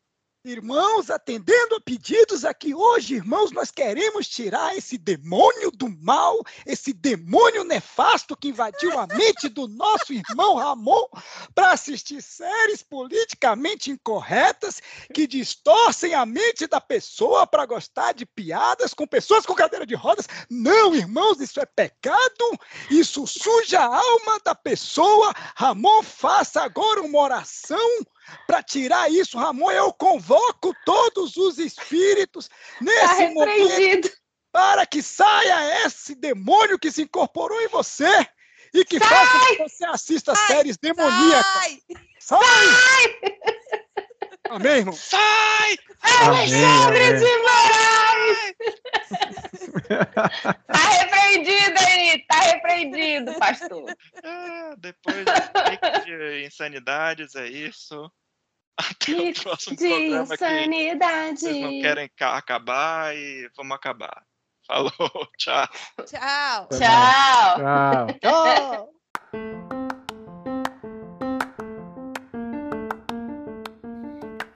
Irmãos, atendendo a pedidos aqui hoje, irmãos, nós queremos tirar esse demônio do mal, esse demônio nefasto que invadiu a mente do nosso irmão Ramon para assistir séries politicamente incorretas que distorcem a mente da pessoa para gostar de piadas com pessoas com cadeira de rodas. Não, irmãos, isso é pecado, isso suja a alma da pessoa. Ramon, faça agora uma oração para tirar isso, Ramon, eu convoco todos os espíritos tá nesse momento repreendido. para que saia esse demônio que se incorporou em você e que faça com que você assista séries demoníacas. Ai, Sai! Amém, irmão? Sai! Alexandre amém. de Moraes! Tá repreendido aí, tá repreendido, pastor. É, depois de insanidades, é isso. Até o próximo De programa que insanidade. vocês não querem ca- acabar e vamos acabar. Falou, tchau. tchau. Tchau. Tchau. Tchau!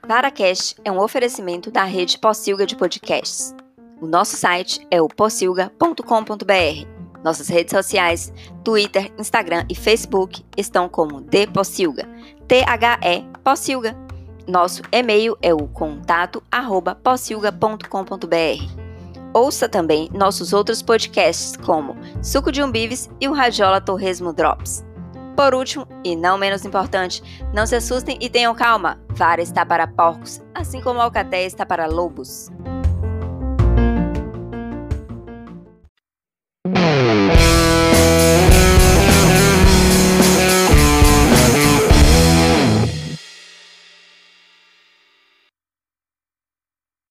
Paracast é um oferecimento da rede Possilga de podcasts. O nosso site é o possilga.com.br. Nossas redes sociais, Twitter, Instagram e Facebook estão como Possilga, T-H-E Possilga. Nosso e-mail é o contato arroba. Ouça também nossos outros podcasts como Suco de Umbives e o Radiola Torresmo Drops. Por último, e não menos importante, não se assustem e tenham calma. Vara está para porcos, assim como a alcatéia está para lobos. Mm-hmm.